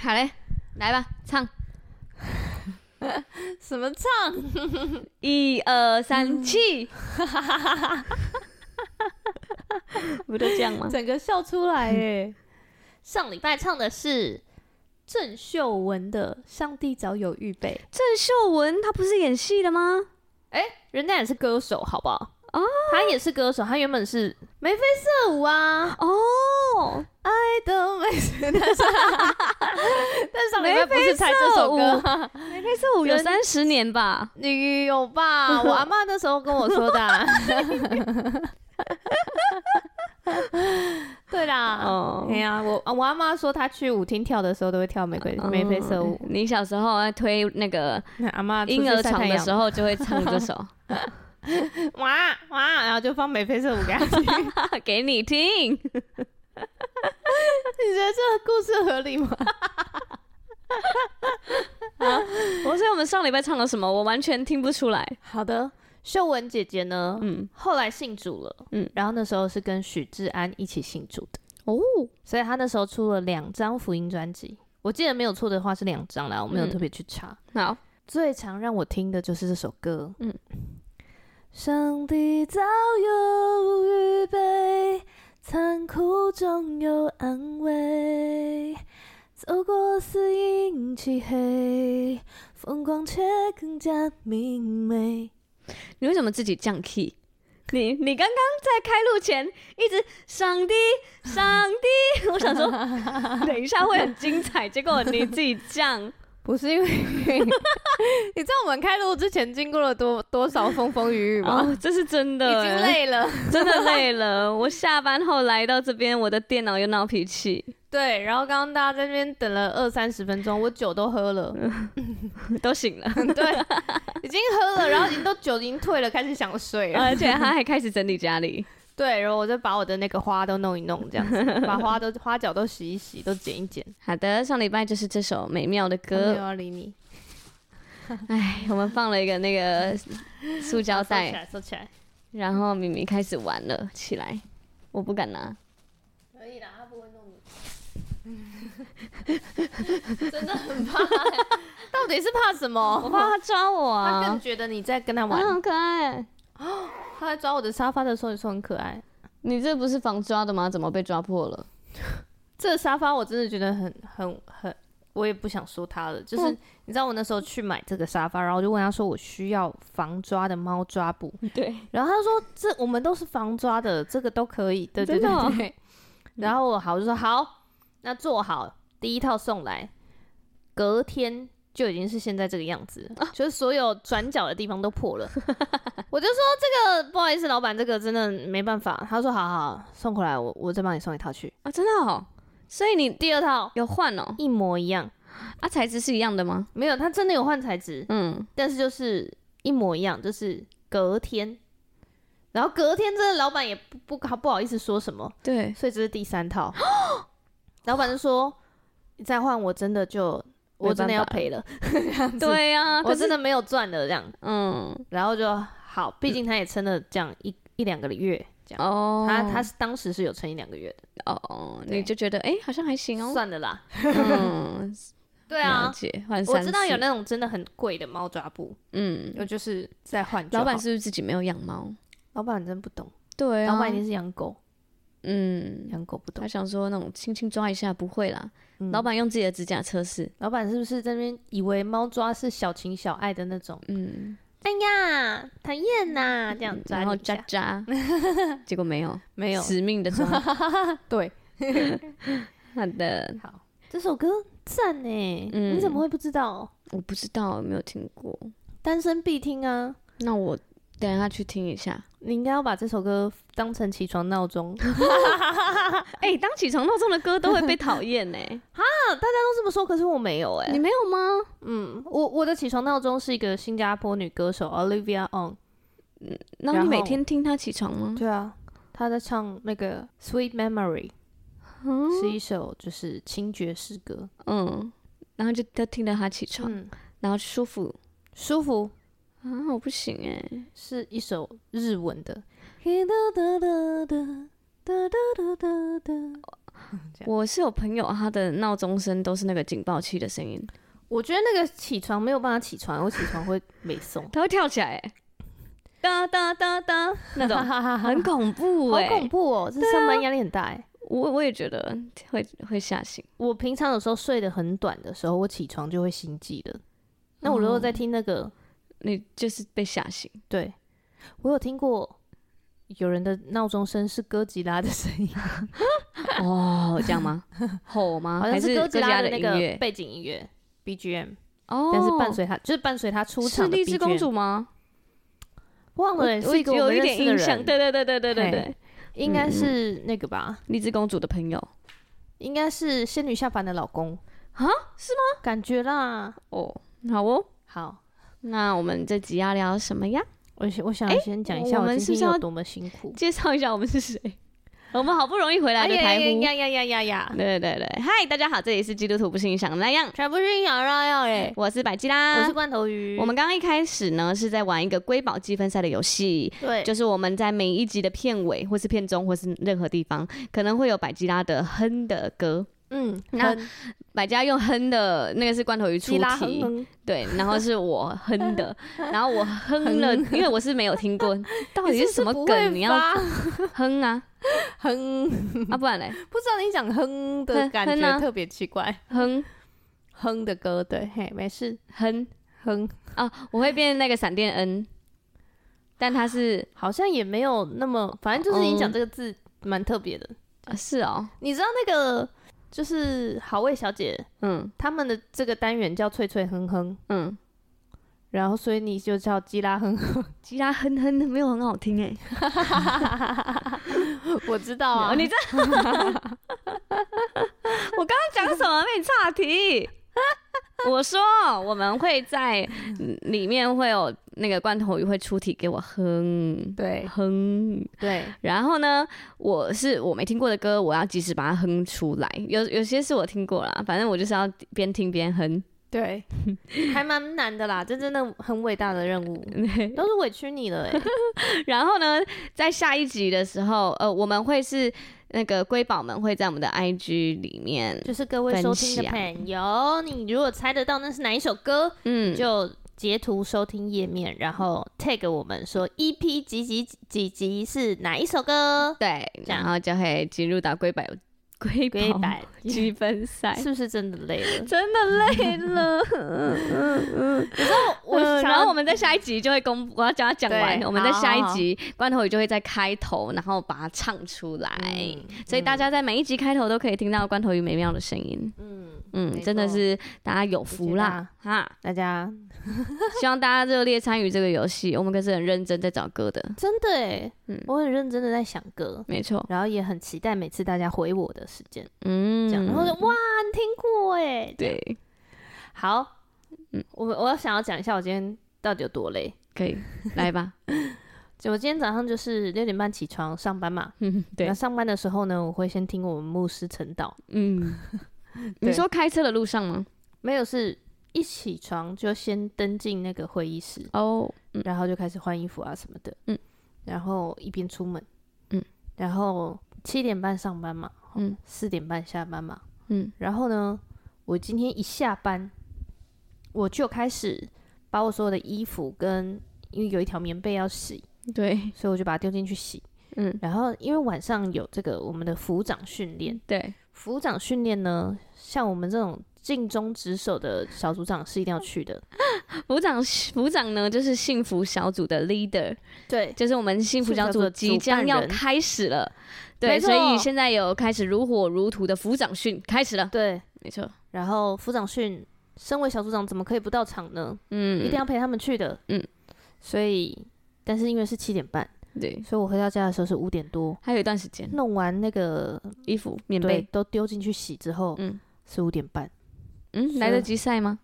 好嘞，来吧，唱。什么唱？一二三，起！不就这样吗？整个笑出来耶！上礼拜唱的是郑秀文的《上帝早有预备》。郑秀文她不是演戏的吗？哎、欸，人家也是歌手，好不好？哦，她也是歌手，他原本是眉飞色舞啊。哦，爱的美食，但是但上礼拜不是唱这首歌，眉飞色舞有三十年吧？你有吧？我阿妈那时候跟我说的、啊。对啦，哦，对呀，我我阿妈说她去舞厅跳的时候都会跳眉飞眉飞色舞。你小时候在推那个 阿妈婴儿床的时候就会唱这首，哇哇，然后就放眉飞色舞给她听，给你听。你觉得这个故事合理吗？啊，我说我们上礼拜唱了什么？我完全听不出来。好的。秀文姐姐呢？嗯，后来信主了。嗯，然后那时候是跟许志安一起信主的哦，所以她那时候出了两张福音专辑。我记得没有错的话是两张啦，我没有特别去查。嗯、好，最常让我听的就是这首歌。嗯，上帝早有预备，残酷中有安慰，走过死荫漆黑，风光却更加明媚。你为什么自己降 key？你你刚刚在开录前一直上帝上帝，我想说等一下会很精彩，结果你自己降，不是因为 你知道我们开录之前经过了多多少风风雨雨吗？哦，这是真的，已经累了，真的累了。我下班后来到这边，我的电脑又闹脾气。对，然后刚刚大家在那边等了二三十分钟，我酒都喝了，都醒了，对，已经喝了，然后已经都酒已经退了，开始想睡了，而且他还开始整理家里，对，然后我就把我的那个花都弄一弄，这样子，把花都 花脚都洗一洗，都剪一剪。好的，上礼拜就是这首美妙的歌，没有要理你。哎，我们放了一个那个 塑胶袋，收起来，收起来，然后明明开始玩了起来，我不敢拿。可以啦，他不会弄你真的很怕，到底是怕什么？我怕他抓我啊！他更觉得你在跟他玩，很可爱。他在抓我的沙发的时候，也说很可爱。你这不是防抓的吗？怎么被抓破了？这个沙发我真的觉得很很很，我也不想说它了。就是你知道，我那时候去买这个沙发，然后我就问他说，我需要防抓的猫抓布。对。然后他说，这我们都是防抓的，这个都可以。对对对对。然后我好，我就说好，那做好。第一套送来，隔天就已经是现在这个样子，啊、就是所有转角的地方都破了。我就说这个不好意思，老板，这个真的没办法。他说好好好，送过来，我我再帮你送一套去啊，真的哦。所以你第二套有换哦，一模一样啊，材质是一样的吗？没有，他真的有换材质，嗯，但是就是一模一样，就是隔天，然后隔天真的老板也不不不好意思说什么，对，所以这是第三套，老板就说。你再换我真的就我真的要赔了，对呀、啊，我真的没有赚的这样，嗯，然后就好，毕竟他也撑了这样一一两个月这样，哦，他他是当时是有撑一两个月的，哦，你就觉得哎、欸、好像还行哦，算了啦，嗯，对啊，我知道有那种真的很贵的猫抓布，嗯，我就是在换，老板是不是自己没有养猫？老板真不懂，对啊，老板一定是养狗。嗯，养狗不懂，他想说那种轻轻抓一下不会啦。嗯、老板用自己的指甲测试，老板是不是在那边以为猫抓是小情小爱的那种？嗯，哎呀，讨厌呐，这样抓，然后抓抓，结果没有，没有，死命的抓。对，好的，好，这首歌赞呢，嗯、你怎么会不知道？我不知道，没有听过，单身必听啊。那我。等一下去听一下，你应该要把这首歌当成起床闹钟。哎、欸，当起床闹钟的歌都会被讨厌呢。哈，大家都这么说，可是我没有哎。你没有吗？嗯，我我的起床闹钟是一个新加坡女歌手 Olivia On。嗯，那你每天听她起床吗？对啊，她在唱那个 Sweet Memory，、嗯、是一首就是轻爵士歌。嗯，然后就都听到她起床，嗯、然后舒服舒服。啊，我不行哎，是一首日文的。我是有朋友，他的闹钟声都是那个警报器的声音。我觉得那个起床没有办法起床，我起床会没送，他会跳起来，哒哒哒哒，那种很恐怖哎，好恐怖哦！这上班压力很大哎。我我也觉得会会吓醒。我平常有时候睡得很短的时候，我起床就会心悸的。那我如果在听那个，你就是被吓醒。对，我有听过有人的闹钟声是哥吉拉的声音。哦，这样吗？吼吗？好像是哥吉拉的那个背景音乐。BGM 哦，但是伴随他，就是伴随他出场的 BGM。是荔枝公主吗？忘了，我有一点印象。对对对对对对对，应该是那个吧？荔枝公主的朋友，应该是仙女下凡的老公啊？是吗？感觉啦。哦，好哦，好。那我们这集要聊什么呀？我我想先讲一下我们今天有多么辛苦，介绍一下我们是谁。我们好不容易回来的台呼呀呀呀呀呀！对对对对，嗨，大家好，这里是基督徒不是你想的那样，全不是你想的那样哎，我是百基拉，我是罐头鱼。我们刚刚一开始呢是在玩一个瑰宝积分赛的游戏，对，就是我们在每一集的片尾或是片中或是任何地方，可能会有百基拉的哼的歌。嗯，那百家用哼的那个是罐头鱼出题，哼哼。对，然后是我哼的，然后我哼了，因为我是没有听过，到底是什么梗？你要哼啊，哼。啊，不然嘞？不知道你讲哼的感觉特别奇怪，哼。哼的歌，对，嘿，没事，哼。哼。啊，我会变那个闪电 N，但它是好像也没有那么，反正就是你讲这个字蛮特别的，是哦，你知道那个？就是好味小姐，嗯，他们的这个单元叫脆脆哼哼，嗯，然后所以你就叫基拉哼哼，基拉哼哼没有很好听哎，我知道啊，你这，我刚刚讲什么？被你岔题？我说我们会在里面会有那个罐头鱼会出题给我哼，对，哼，对。然后呢，我是我没听过的歌，我要及时把它哼出来。有有些是我听过啦，反正我就是要边听边哼。对，还蛮难的啦，这真的很伟大的任务，都是委屈你了哎。然后呢，在下一集的时候，呃，我们会是。那个瑰宝们会在我们的 IG 里面，就是各位收听的朋友，你如果猜得到那是哪一首歌，嗯，就截图收听页面，然后 tag 我们说 EP 几几几几集是哪一首歌，对，然后就会进入到瑰宝。瑰宝积分赛是不是真的累了？真的累了。嗯嗯嗯。然后我，然后我们在下一集就会公布，我要叫他讲完。我们在下一集罐头鱼就会在开头，然后把它唱出来。所以大家在每一集开头都可以听到罐头鱼美妙的声音。嗯嗯，真的是大家有福啦哈！大家 希望大家热烈参与这个游戏。我们可是很认真在找歌的，真的哎。嗯，我很认真的在想歌，没错。然后也很期待每次大家回我的。时间，嗯，这样，然后就哇，你听过哎，对，好，嗯，我我要想要讲一下我今天到底有多累，可以来吧？就我今天早上就是六点半起床上班嘛，嗯，对。那上班的时候呢，我会先听我们牧师晨祷，嗯，你说开车的路上吗？没有，是一起床就先登进那个会议室。哦，然后就开始换衣服啊什么的，嗯，然后一边出门，嗯，然后七点半上班嘛。嗯，四点半下班嘛。嗯，然后呢，我今天一下班，我就开始把我所有的衣服跟，因为有一条棉被要洗，对，所以我就把它丢进去洗。嗯，然后因为晚上有这个我们的服长训练，对，服长训练呢，像我们这种尽忠职守的小组长是一定要去的。组长，组长呢，就是幸福小组的 leader，对，就是我们幸福小组即将要开始了。对，所以现在有开始如火如荼的副长训开始了。对，没错。然后副长训，身为小组长怎么可以不到场呢？嗯，一定要陪他们去的。嗯，所以，但是因为是七点半，对，所以我回到家的时候是五点多，还有一段时间。弄完那个衣服、棉被都丢进去洗之后，嗯，是五点半。嗯，来得及晒吗？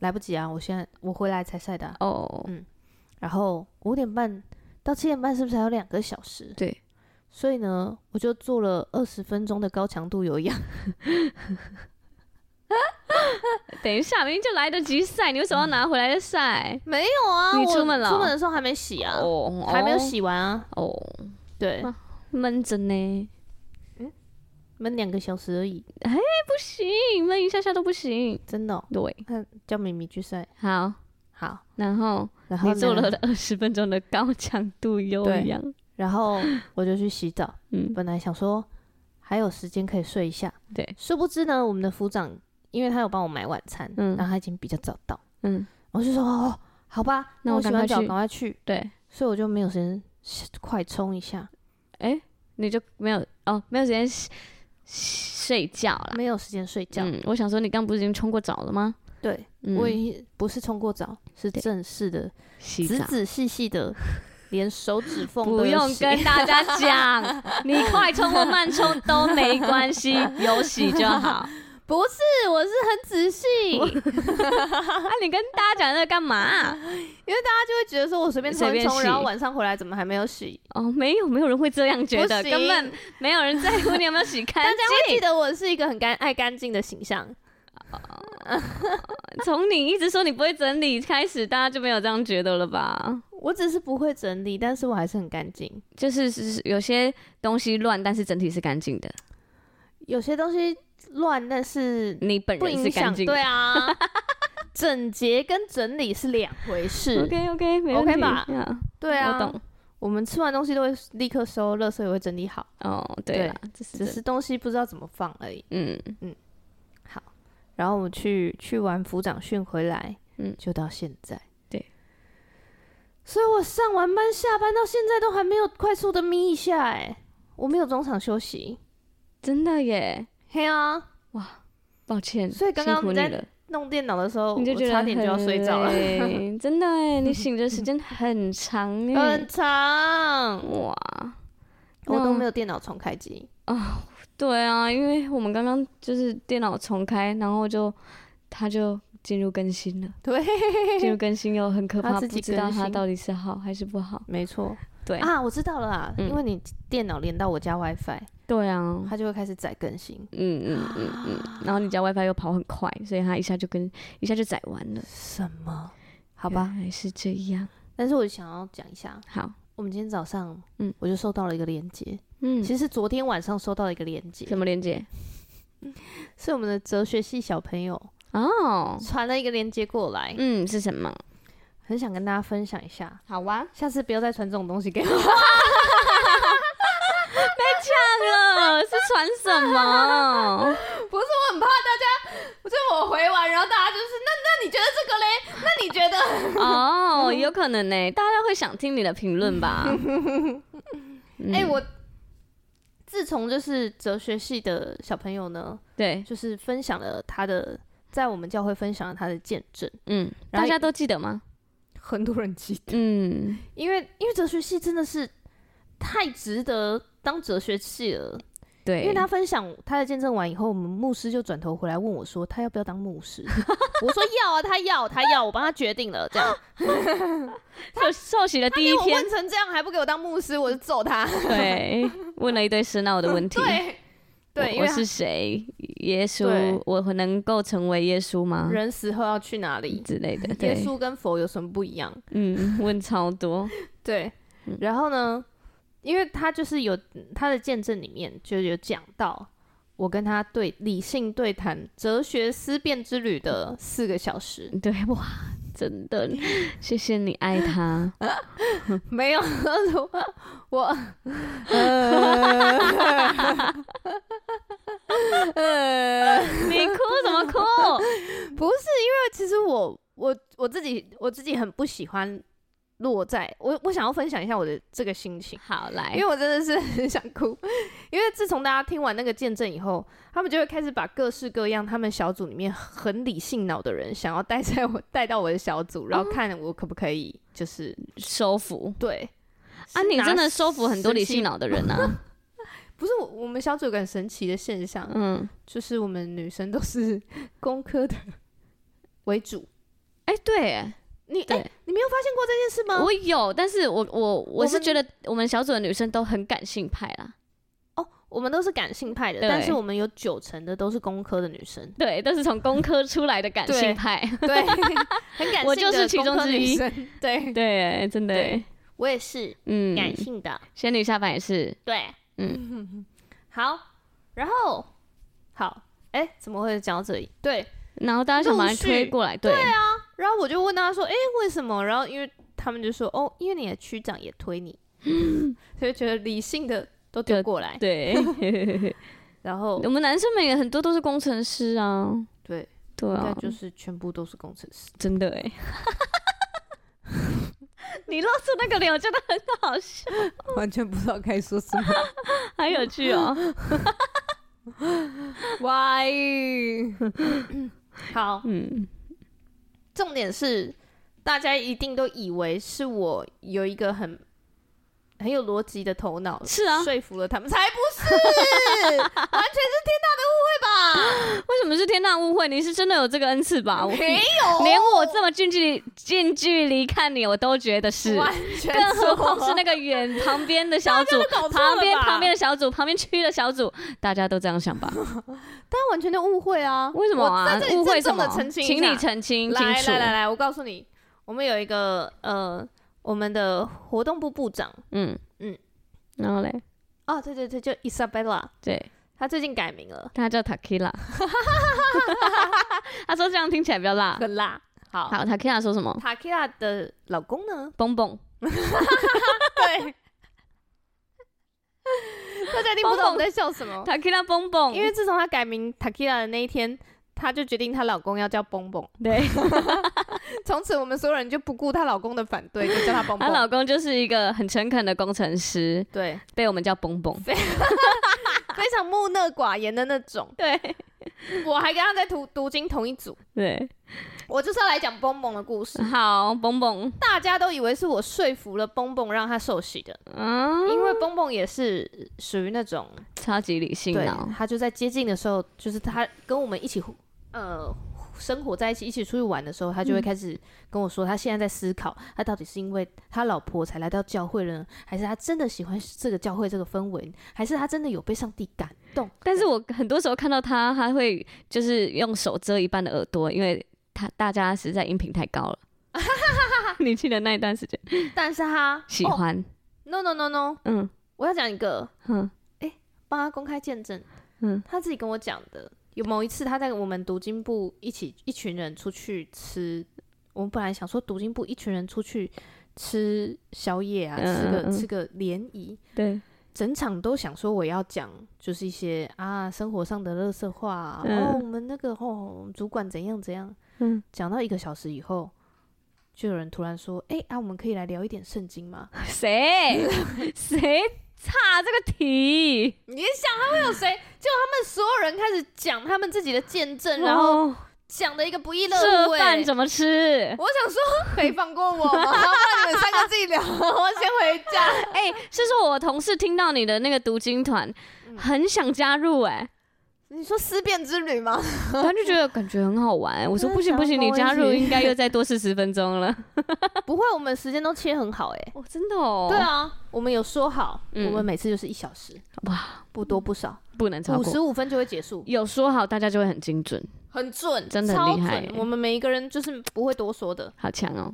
来不及啊！我现在我回来才晒的。哦，嗯。然后五点半到七点半是不是还有两个小时？对。所以呢，我就做了二十分钟的高强度有氧。等一下，明明就来得及晒，你为什么要拿回来再晒？没有啊，你出门了？出门的时候还没洗啊，哦，还没有洗完啊。哦，对，闷着呢。嗯，闷两个小时而已。哎，不行，闷一下下都不行，真的、哦。对，叫咪咪去晒。好，好，然后，然后你做了二十分钟的高强度有氧，然后我就去洗澡。嗯，本来想说还有时间可以睡一下，对，殊不知呢，我们的副长因为他有帮我买晚餐，嗯，然后他已经比较早到，嗯，我就说哦，好吧，那我洗完澡赶快去，对，所以我就没有时间快冲一下。哎，你就没有哦，没有时间睡觉了，没有时间睡觉。嗯，我想说，你刚不是已经冲过澡了吗？对，我已经不是冲过澡，是正式的洗澡，仔仔细细的，连手指缝都不用跟大家讲，你快冲或慢冲都没关系，有洗就好。不是，我是很仔细。啊，你跟大家讲这干嘛？因为大家就会觉得说我随便冲一冲，然后晚上回来怎么还没有洗？哦，没有，没有人会这样觉得，根本没有人在乎 你有没有洗干净。大家会记得我是一个很干爱干净的形象。从你一直说你不会整理开始，大家就没有这样觉得了吧？我只是不会整理，但是我还是很干净。就是是有些东西乱，但是整体是干净的。有些东西。乱，但是你本人是干净。对啊，整洁跟整理是两回事。OK OK，没问题 OK 吧？Yeah, 对啊，我懂。我们吃完东西都会立刻收，垃圾也会整理好。哦，对啦，只是东西不知道怎么放而已。嗯嗯，好。然后我们去去完组长训回来，嗯，就到现在。对。所以我上完班下班到现在都还没有快速的眯一下，哎，我没有中场休息，真的耶。嘿啊！哇，抱歉，所以刚刚你在弄电脑的时候，你就觉得差点就要睡着了。真的哎，你醒着时间很长哎，很长哇！我都没有电脑重开机啊。对啊，因为我们刚刚就是电脑重开，然后就它就进入更新了。对，进入更新又很可怕，不知道它到底是好还是不好。没错，对啊，我知道了啊，因为你电脑连到我家 WiFi。对啊，它就会开始载更新。嗯嗯嗯嗯，然后你家 WiFi 又跑很快，所以它一下就跟一下就载完了。什么？好吧，还是这样。但是我想要讲一下。好，我们今天早上，嗯，我就收到了一个链接。嗯，其实是昨天晚上收到了一个链接。什么链接？是我们的哲学系小朋友哦，传了一个链接过来。嗯，是什么？很想跟大家分享一下。好哇，下次不要再传这种东西给我。被抢了，是传什么？不是，我很怕大家，就我回完，然后大家就是，那那你觉得这个嘞？那你觉得？哦，有可能呢，大家会想听你的评论吧？哎、我自从就是哲学系的小朋友呢，对，就是分享了他的，在我们教会分享了他的见证，嗯，大家都记得吗？很多人记得，嗯，因为因为哲学系真的是太值得。当哲学系了，对，因为他分享他的见证完以后，我们牧师就转头回来问我说，他要不要当牧师？我说要啊，他要，他要，我帮他决定了，这样。他受洗的第一天，问成这样还不给我当牧师，我就揍他。对，问了一堆深奥的问题。对，对，我是谁？耶稣，我能够成为耶稣吗？人死后要去哪里之类的？耶稣跟佛有什么不一样？嗯，问超多。对，然后呢？因为他就是有他的见证里面就有讲到，我跟他对理性对谈哲学思辨之旅的四个小时。对，哇，真的，谢谢你爱他。没有，我，呃你哭什么哭？不是，因为其实我我我自己我自己很不喜欢。落在我，我想要分享一下我的这个心情。好，来，因为我真的是很想哭，因为自从大家听完那个见证以后，他们就会开始把各式各样他们小组里面很理性脑的人，想要带在我带到我的小组，然后看我可不可以就是收服。对，啊，你真的收服很多理性脑的人啊？不是，我我们小组有个很神奇的现象，嗯，就是我们女生都是 工科的 为主。哎、欸，对。你哎、欸，你没有发现过这件事吗？我有，但是我我我是觉得我们小组的女生都很感性派啦。哦，我们都是感性派的，但是我们有九成的都是工科的女生，对，都是从工科出来的感性派，对，对 很感性的。我就是其中之一，对。对，真的，我也是，嗯，感性的，仙女下凡也是，对，嗯，好，然后好，哎、欸，怎么会讲到这里？对，然后大家想把它推过来，对，对啊，然后我就问他说，哎、欸，为什么？然后因为他们就说，哦，因为你的区长也推你，所以觉得理性的都丢过来，对。然后我们男生们也很多都是工程师啊，对，对啊，应该就是全部都是工程师，真的哎。你露出那个脸，我觉得很好笑，完全不知道该说什么，很有趣哦。Why？好，嗯，重点是大家一定都以为是我有一个很。很有逻辑的头脑，是啊，说服了他们，才不是，完全是天大的误会吧？为什么是天大误会？你是真的有这个恩赐吧？没有，连我这么近距离近距离看你，我都觉得是，完全，更何况是那个远旁边的小组，旁边旁边的小组，旁边区的小组，大家都这样想吧？大家完全的误会啊！为什么啊？误会什么？请你澄清清楚。来来来来，我告诉你，我们有一个呃。我们的活动部部长，嗯。嗯，然后嘞，哦，对对对，就 Isabella，对，他最近改名了，他叫 Takila，他说这样听起来比较辣，很辣。好，好，Takila 说什么？Takila 的老公呢？蹦蹦，对，大家一定不懂我们在笑什么。Takila 蹦蹦，因为自从他改名 Takila 的那一天。她就决定她老公要叫蹦蹦，对，从此我们所有人就不顾她老公的反对，就叫她蹦蹦。她老公就是一个很诚恳的工程师，对，被我们叫蹦蹦，非常木讷寡言的那种。对，我还跟他在读读经同一组。对，我就是要来讲蹦蹦的故事。好，蹦蹦，大家都以为是我说服了蹦蹦让他受洗的，嗯，因为蹦蹦也是属于那种超级理性的，他就在接近的时候，就是他跟我们一起。呃，生活在一起，一起出去玩的时候，他就会开始跟我说，他现在在思考，他到底是因为他老婆才来到教会呢，还是他真的喜欢这个教会这个氛围，还是他真的有被上帝感动？但是我很多时候看到他，他会就是用手遮一半的耳朵，因为他大家实在音频太高了。你记得那一段时间，但是他喜欢。Oh, no no no no，嗯，我要讲一个，嗯，帮他公开见证，嗯，他自己跟我讲的。有某一次，他在我们读经部一起一群人出去吃，我们本来想说读经部一群人出去吃宵夜啊，嗯、吃个、嗯、吃个联谊，对，整场都想说我要讲就是一些啊生活上的乐色话、哦、我们那个哦主管怎样怎样，嗯，讲到一个小时以后，就有人突然说，哎、欸、啊，我们可以来聊一点圣经吗？谁？谁？差这个题，你想他会有谁？就他们所有人开始讲他们自己的见证，然后讲的一个不亦乐乎。这饭怎么吃？我想说，可以放过我然你们三个自己聊，我先回家。哎、欸，是说我同事听到你的那个读经团，很想加入、欸。哎。你说思辨之旅吗？他就觉得感觉很好玩。我说不行不行，你加入应该又再多 四十分钟了。不会，我们时间都切很好哎。哦，真的哦。对啊，我们有说好，我们每次就是一小时，哇，不多不少，不能超过五十五分就会结束。有说好，大家就会很精准，很准，真的很厉害。我们每一个人就是不会多说的，好强哦，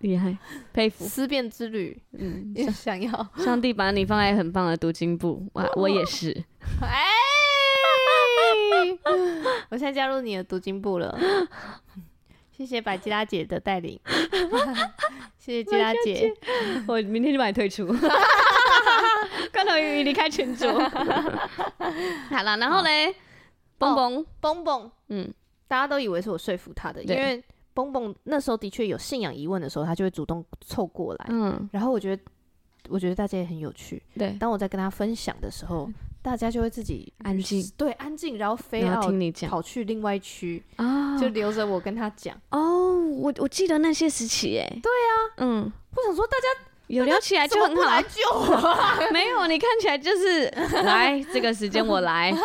厉害，佩服。思辨之旅，嗯，想要上帝把你放在很棒的读经部，哇，我也是。哎。我现在加入你的读经部了，谢谢百吉拉姐的带领，谢谢吉拉姐，我明天就把你退出，罐头鱼离开群组。好了，然后嘞，蹦蹦。蹦蹦，嗯，大家都以为是我说服他的，因为蹦蹦那时候的确有信仰疑问的时候，他就会主动凑过来，嗯，然后我觉得，我觉得大家也很有趣，对，当我在跟他分享的时候。大家就会自己安静，对，安静，然后非要听你讲，跑去另外一区啊，就留着我跟他讲。哦，我我记得那些时期，哎，对啊，嗯，我想说大家有聊起来就很好。来救我？没有，你看起来就是 来这个时间我来，没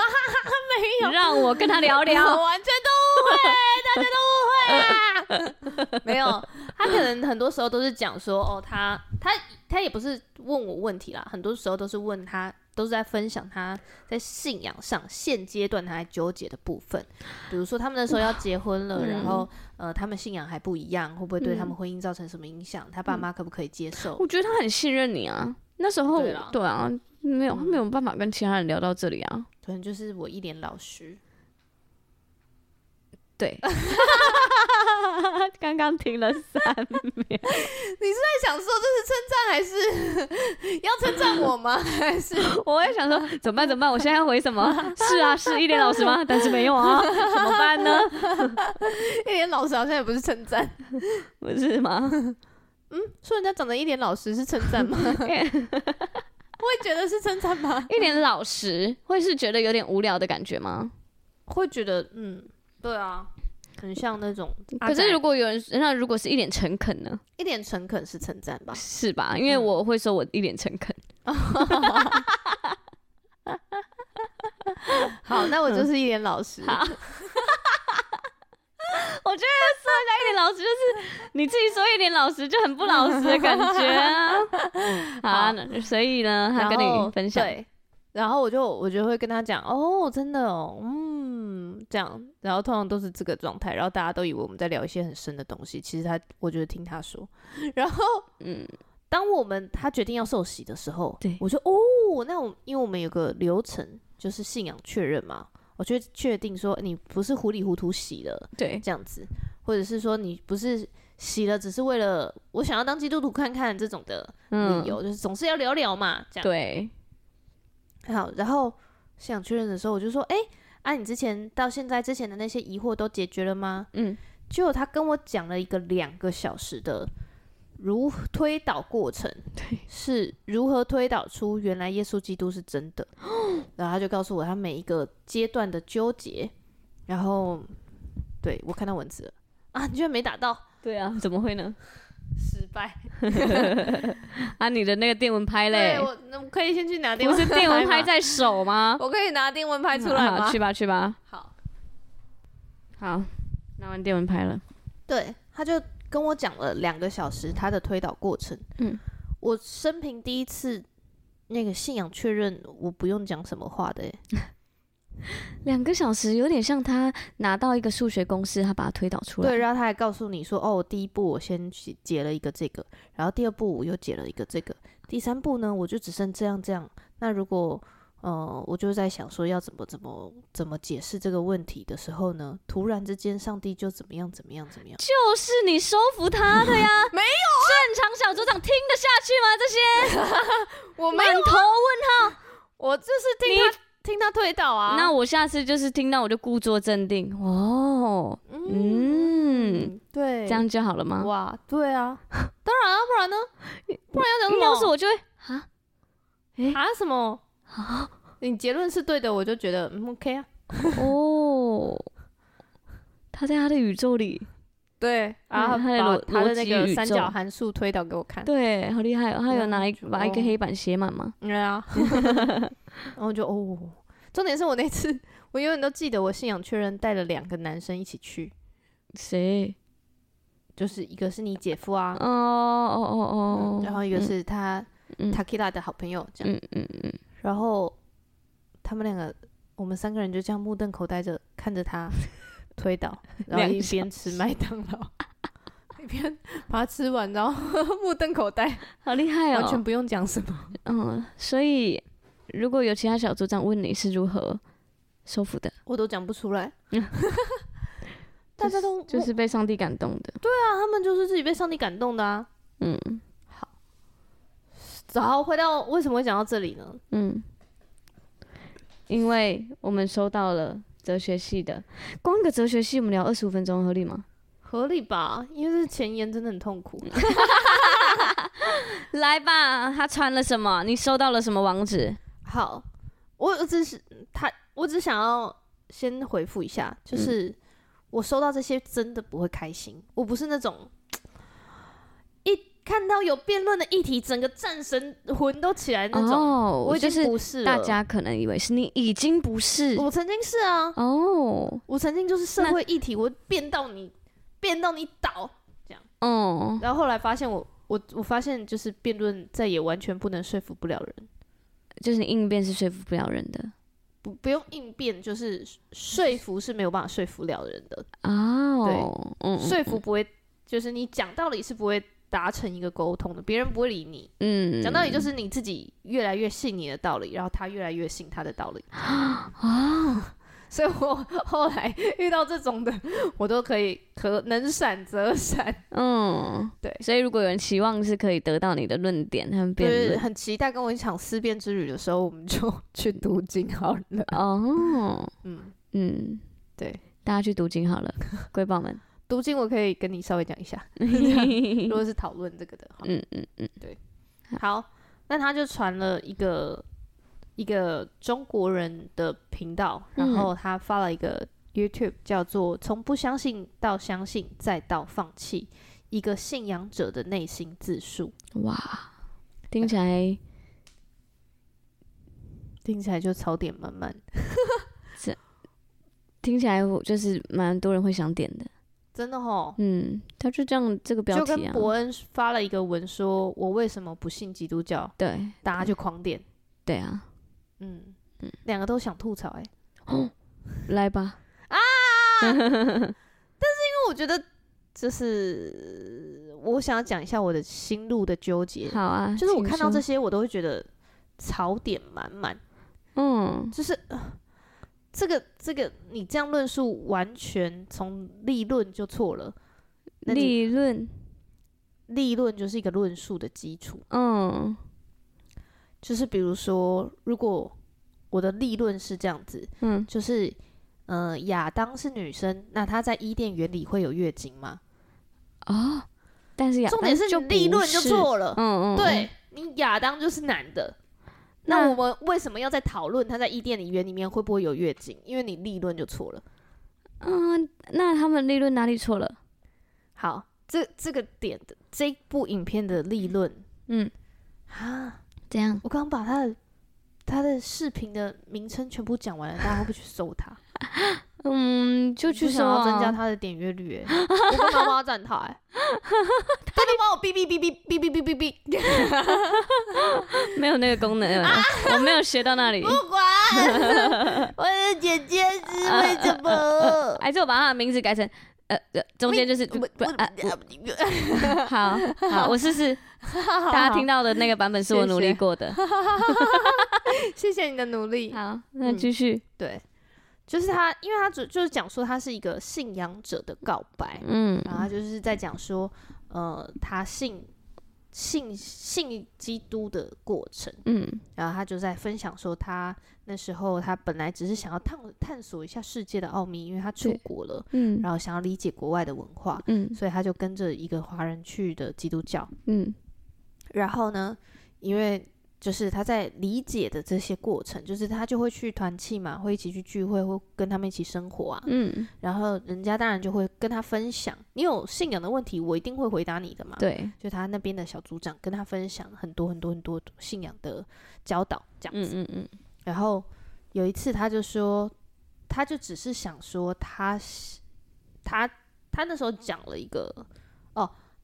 有，让我跟他聊聊，完全都误会，大家都误会啊，没有，他可能很多时候都是讲说，哦，他他他也不是问我问题啦，很多时候都是问他。都是在分享他在信仰上现阶段他还纠结的部分，比如说他们那时候要结婚了，然后呃他们信仰还不一样，会不会对他们婚姻造成什么影响？他爸妈可不可以接受？我觉得他很信任你啊，那时候对啊，没有他没有办法跟其他人聊到这里啊，可能就是我一脸老实。对，刚刚停了三秒。你是在想说这是称赞还是 要称赞我吗？还是我也想说怎么办？怎么办？我现在要回什么？是啊，是一脸老实吗？但是没用啊，怎么办呢？一脸老实好像也不是称赞，不是吗？嗯，说人家长得一脸老实是称赞吗？会觉得是称赞吗？一脸老实会是觉得有点无聊的感觉吗？会觉得嗯。对啊，很像那种。可是如果有人，那如果是一脸诚恳呢？一脸诚恳是称赞吧？是吧？因为我会说我一脸诚恳。好，那我就是一脸老实。好 我觉得说人家一脸老实，就是你自己说一脸老实就很不老实的感觉啊。好，好，所以呢，他跟你分享。对，然后我就我就会跟他讲，哦，真的哦，嗯。这样，然后通常都是这个状态，然后大家都以为我们在聊一些很深的东西。其实他，我觉得听他说，然后，嗯，当我们他决定要受洗的时候，对，我说哦，那我因为我们有个流程，就是信仰确认嘛，我就确定说你不是糊里糊涂洗的，对，这样子，或者是说你不是洗了，只是为了我想要当基督徒看看这种的理由，嗯、就是总是要聊聊嘛，这样对。好，然后信仰确认的时候，我就说，哎。啊，你之前到现在之前的那些疑惑都解决了吗？嗯，结果他跟我讲了一个两个小时的如推导过程，对，是如何推导出原来耶稣基督是真的。然后他就告诉我他每一个阶段的纠结。然后，对，我看到文字了啊，你居然没打到？对啊，怎么会呢？失败 啊！你的那个电蚊拍嘞？我我可以先去拿电蚊拍。不是电蚊拍在手吗？我可以拿电蚊拍出来吗？好，去吧，去吧。好，好，拿完电蚊拍了。对，他就跟我讲了两个小时他的推导过程。嗯，我生平第一次那个信仰确认，我不用讲什么话的。两个小时有点像他拿到一个数学公式，他把它推导出来。对，然后他还告诉你说：“哦，第一步我先解了一个这个，然后第二步我又解了一个这个，第三步呢，我就只剩这样这样。那如果呃，我就在想说要怎么怎么怎么解释这个问题的时候呢，突然之间上帝就怎么样怎么样怎么样，就是你收服他的呀？没有啊？现场小组长听得下去吗？这些 我没有、啊、满头问号，我就是听他。听他推倒啊，那我下次就是听到我就故作镇定哦，嗯，嗯，对，这样就好了吗？哇，对啊，当然啊，不然呢？不然要讲什么？要是我就会啊，哎啊什么啊？你结论是对的，我就觉得嗯 OK 啊。哦，他在他的宇宙里，对，然后他把他的那个三角函数推导给我看，对，好厉害哦！他有拿一把一个黑板写满吗？对啊。然后就哦，重点是我那次，我永远都记得我信仰确认带了两个男生一起去，谁？就是一个是你姐夫啊，哦哦哦哦，然后一个是他、嗯、Takila 的好朋友，这样，嗯嗯嗯，然后他们两个，我们三个人就这样目瞪口呆着看着他 推倒，然后一边吃麦当劳，一边把它吃完，然后 目瞪口呆，好厉害哦，完全不用讲什么，嗯，所以。如果有其他小组长问你是如何收服的，我都讲不出来。大家都就是被上帝感动的。对啊，他们就是自己被上帝感动的啊。嗯，好。然后回到为什么会讲到这里呢？嗯，因为我们收到了哲学系的，光一个哲学系我们聊二十五分钟，合理吗？合理吧，因为这前言真的很痛苦。来吧，他传了什么？你收到了什么网址？好，我只是他，我只想要先回复一下，就是、嗯、我收到这些真的不会开心。我不是那种一看到有辩论的议题，整个战神魂都起来那种。哦，我已经不是了。大家可能以为是你已经不是，我曾经是啊。哦，我曾经就是社会议题，我辩到你辩到你倒这样。哦，然后后来发现我我我发现就是辩论再也完全不能说服不了人。就是你应变是说服不了人的，不不用应变，就是说服是没有办法说服了人的哦。对，嗯，说服不会，就是你讲道理是不会达成一个沟通的，别人不会理你。嗯，讲道理就是你自己越来越信你的道理，然后他越来越信他的道理。啊、哦，所以我后来遇到这种的，我都可以可能闪则闪。嗯，对。所以如果有人期望是可以得到你的论点，他们就是很期待跟我一场思辨之旅的时候，我们就去读经好了。哦，嗯嗯，对，大家去读经好了，瑰宝们。读经我可以跟你稍微讲一下，如果是讨论这个的话，嗯嗯嗯，对，好，那他就传了一个一个中国人的频道，然后他发了一个 YouTube，叫做《从不相信到相信再到放弃》，一个信仰者的内心自述。哇，听起来听起来就槽点满满，这听起来就是蛮多人会想点的。真的齁，嗯，他就这样这个标题啊，就跟伯恩发了一个文说，我为什么不信基督教？对，大家就狂点，对啊，嗯。嗯，两个都想吐槽哎、欸，哦，来吧。啊！但是因为我觉得，就是我想要讲一下我的心路的纠结。好啊，就是我看到这些，我都会觉得槽点满满，嗯，就是。这个这个，你这样论述完全从立论就错了。立论，立论就是一个论述的基础。嗯，就是比如说，如果我的立论是这样子，嗯，就是呃，亚当是女生，那她在伊甸园里会有月经吗？啊、哦，但是亚当重点是立论就错了。嗯嗯，对，你亚当就是男的。那我们为什么要在讨论他在伊甸园里面会不会有月经？因为你立论就错了。嗯，那他们立论哪里错了？好，这这个点的这部影片的立论，嗯，啊，怎样？我刚刚把他的他的视频的名称全部讲完了，大家会不会去搜他？嗯，就去想要增加他的点阅率，哎，我跟妈妈站台，他就帮我哔哔哔哔哔哔哔哔哔，没有那个功能，我没有学到那里。不管，我的姐姐是为什么？还是我把他的名字改成呃呃，中间就是不不啊，好好，我试试。大家听到的那个版本是我努力过的，谢谢你的努力。好，那继续对。就是他，因为他主就是讲说他是一个信仰者的告白，嗯，然后他就是在讲说，呃，他信信信基督的过程，嗯，然后他就在分享说，他那时候他本来只是想要探探索一下世界的奥秘，因为他出国了，嗯，然后想要理解国外的文化，嗯，所以他就跟着一个华人去的基督教，嗯，然后呢，因为。就是他在理解的这些过程，就是他就会去团契嘛，会一起去聚会，会跟他们一起生活啊。嗯，然后人家当然就会跟他分享，你有信仰的问题，我一定会回答你的嘛。对，就他那边的小组长跟他分享很多很多很多信仰的教导，这样子。嗯嗯嗯。然后有一次他就说，他就只是想说他，他他他那时候讲了一个哦。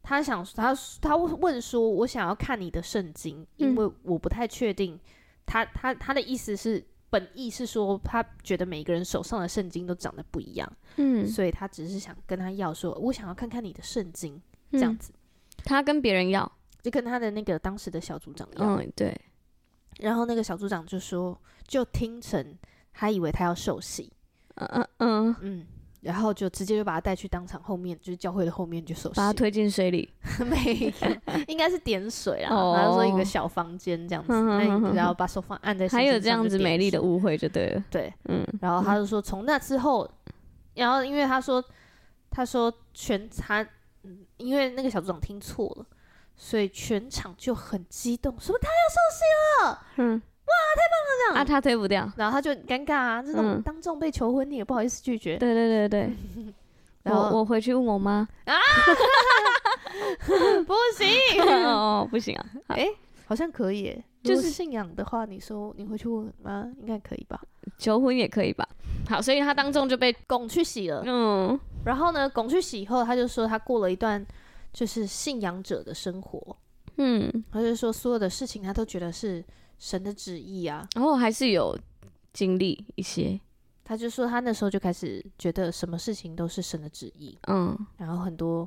他想，他他问说：“我想要看你的圣经，因为我不太确定。他”他他他的意思是，本意是说，他觉得每个人手上的圣经都长得不一样，嗯，所以他只是想跟他要说：“我想要看看你的圣经。”这样子，他跟别人要，就跟他的那个当时的小组长要，嗯，对。然后那个小组长就说，就听成他以为他要受洗，嗯嗯嗯嗯。然后就直接就把他带去当场后面，就是教会的后面就受洗，把他推进水里，没有，应该是点水啊，然后说一个小房间这样子，那然后把手放按在，还有这样子美丽的误会就对了，对，嗯，然后他就说从那之后，然后因为他说他说全他，因为那个小组长听错了，所以全场就很激动，说他要受洗了，嗯。哇，太棒了！这样啊，他推不掉，然后他就尴尬啊。这种当众被求婚，你也不好意思拒绝。对对对对，然后我回去问我妈啊，不行哦，不行啊。哎，好像可以，就是信仰的话，你说你回去问妈？应该可以吧？求婚也可以吧？好，所以他当众就被拱去洗了。嗯，然后呢，拱去洗以后，他就说他过了一段就是信仰者的生活。嗯，他就说所有的事情他都觉得是。神的旨意啊，然后、哦、还是有经历一些。他就说他那时候就开始觉得什么事情都是神的旨意，嗯，然后很多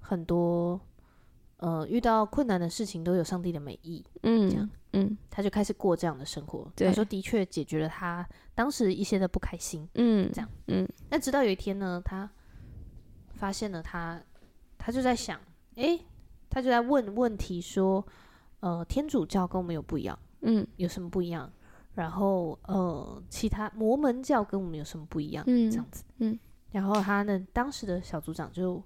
很多呃，遇到困难的事情都有上帝的美意，嗯，这样，嗯，他就开始过这样的生活。他说的确解决了他当时一些的不开心，嗯，这样，嗯。那直到有一天呢，他发现了他，他就在想，诶，他就在问问题说，呃，天主教跟我们有不一样，嗯，有什么不一样？然后，呃，其他摩门教跟我们有什么不一样？嗯，这样子，嗯。然后他呢，当时的小组长就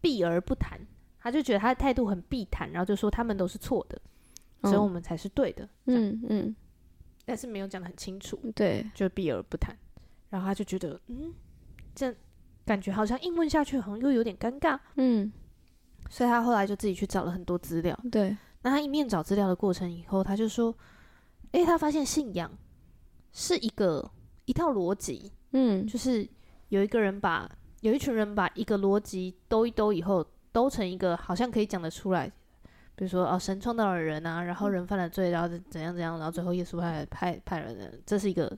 避而不谈。他就觉得他的态度很避谈，然后就说他们都是错的，只有、嗯、我们才是对的。嗯嗯，但是没有讲得很清楚。对，就避而不谈。然后他就觉得，嗯，这感觉好像硬问下去，好像又有点尴尬。嗯，所以他后来就自己去找了很多资料。对，那他一面找资料的过程以后，他就说，诶，他发现信仰是一个一套逻辑。嗯，就是有一个人把有一群人把一个逻辑兜一兜以后。兜成一个好像可以讲得出来，比如说哦，神创造了人啊，然后人犯了罪，然后怎样怎样，然后最后耶稣派派派人，这是一个，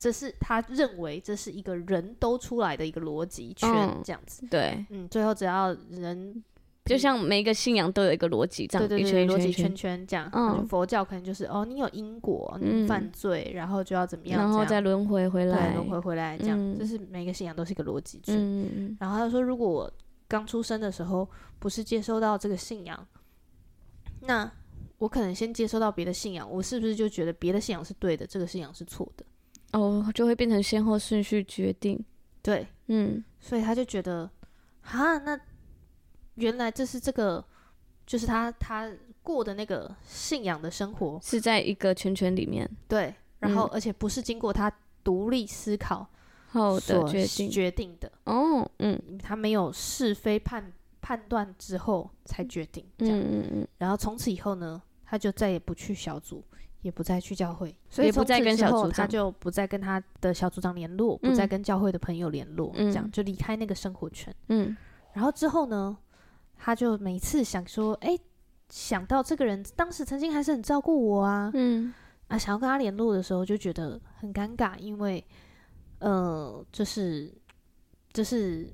这是他认为这是一个人都出来的一个逻辑圈，嗯、这样子。对，嗯，最后只要人，就像每一个信仰都有一个逻辑，这样对对对，逻辑圈圈这样。嗯，佛教可能就是哦，你有因果，你犯罪，嗯、然后就要怎么样，然后再轮回回来，轮回回来这样，嗯、就是每个信仰都是一个逻辑圈。嗯、然后他说，如果我刚出生的时候不是接收到这个信仰，那我可能先接收到别的信仰，我是不是就觉得别的信仰是对的，这个信仰是错的？哦，就会变成先后顺序决定。对，嗯，所以他就觉得，啊，那原来这是这个，就是他他过的那个信仰的生活。是在一个圈圈里面。对，然后而且不是经过他独立思考。后的决定。决定的。哦，嗯，他没有是非判判断之后才决定，这样，嗯嗯。嗯，然后从此以后呢，他就再也不去小组，也不再去教会，所以也不再跟小组长，他就不再跟他的小组长联络，不再跟教会的朋友联络，嗯、这样就离开那个生活圈，嗯，然后之后呢，他就每次想说，哎，想到这个人当时曾经还是很照顾我啊，嗯，啊，想要跟他联络的时候就觉得很尴尬，因为。呃，就是就是，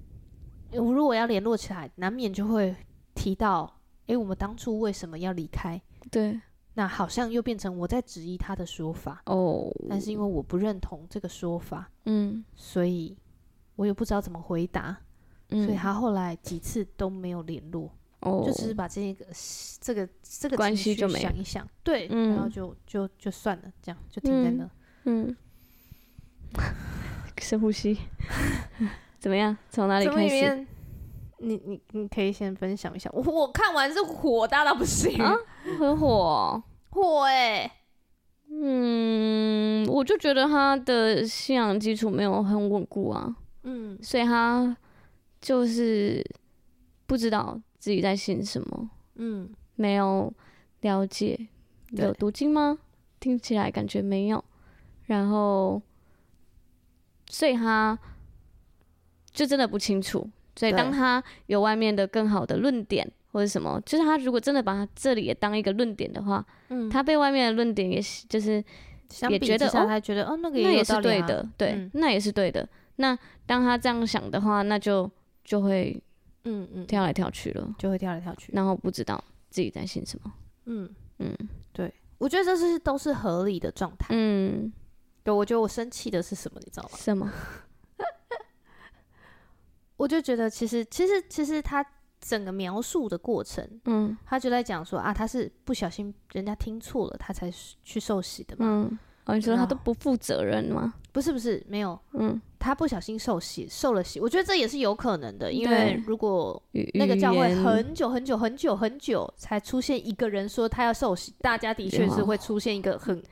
如果要联络起来，难免就会提到，哎，我们当初为什么要离开？对，那好像又变成我在质疑他的说法哦。但是因为我不认同这个说法，嗯，所以我也不知道怎么回答，嗯，所以他后来几次都没有联络，哦，就只是把这个这个这个关系就想一想，对，嗯，然后就就就算了，这样就停在那，嗯。嗯 深呼吸，怎么样？从哪里开始？你你你可以先分享一下。我我看完是火大到不行，啊、很火、哦，火哎、欸。嗯，我就觉得他的信仰基础没有很稳固啊。嗯，所以他就是不知道自己在信什么。嗯，没有了解，有读经吗？听起来感觉没有。然后。所以他就真的不清楚。所以当他有外面的更好的论点或者什么，就是他如果真的把他这里也当一个论点的话，嗯，他被外面的论点也就是也觉得哦，他觉得哦，那个也是对的，对，那也是对的。那当他这样想的话，那就就会嗯嗯跳来跳去了，就会跳来跳去，然后不知道自己在信什么。嗯嗯，对，我觉得这是都是合理的状态。嗯。对我觉得我生气的是什么，你知道吗？什么？我就觉得其实其实其实他整个描述的过程，嗯，他就在讲说啊，他是不小心人家听错了，他才去受洗的嘛。嗯，哦，你说他都不负责任吗？不是不是，没有，嗯，他不小心受洗，受了洗，我觉得这也是有可能的，因为如果那个教会很久很久很久很久才出现一个人说他要受洗，大家的确是会出现一个很。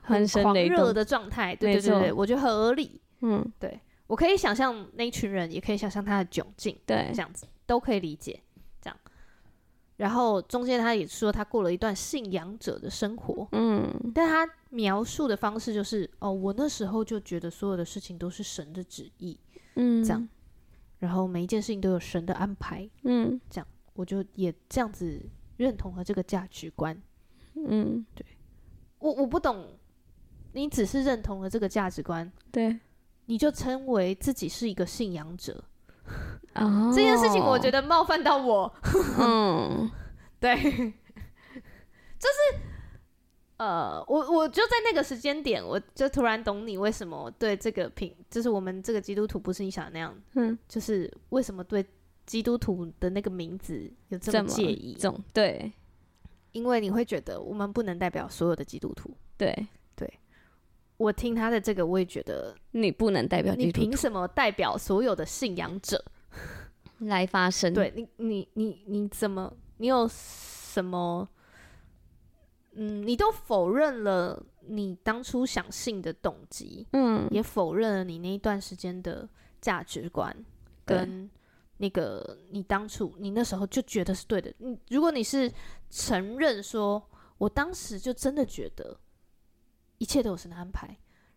很狂热的状态，对对对对，我觉得合理。嗯，对，我可以想象那一群人，也可以想象他的窘境，对，这样子都可以理解。这样，然后中间他也说他过了一段信仰者的生活，嗯，但他描述的方式就是，哦，我那时候就觉得所有的事情都是神的旨意，嗯，这样，然后每一件事情都有神的安排，嗯，这样，我就也这样子认同了这个价值观，嗯，对，我我不懂。你只是认同了这个价值观，对，你就称为自己是一个信仰者。哦，这件事情我觉得冒犯到我。嗯，对，就 是呃，我我就在那个时间点，我就突然懂你为什么对这个品，就是我们这个基督徒不是你想的那样，嗯，就是为什么对基督徒的那个名字有这么介意？对，因为你会觉得我们不能代表所有的基督徒。对，对，我听他的这个，我也觉得你不能代表，你凭什么代表所有的信仰者来发声？对你，你，你，你怎么？你有什么？嗯，你都否认了你当初想信的动机，嗯，也否认了你那一段时间的价值观，跟那个你当初你那时候就觉得是对的。你如果你是承认说，我当时就真的觉得一切都有神的安排，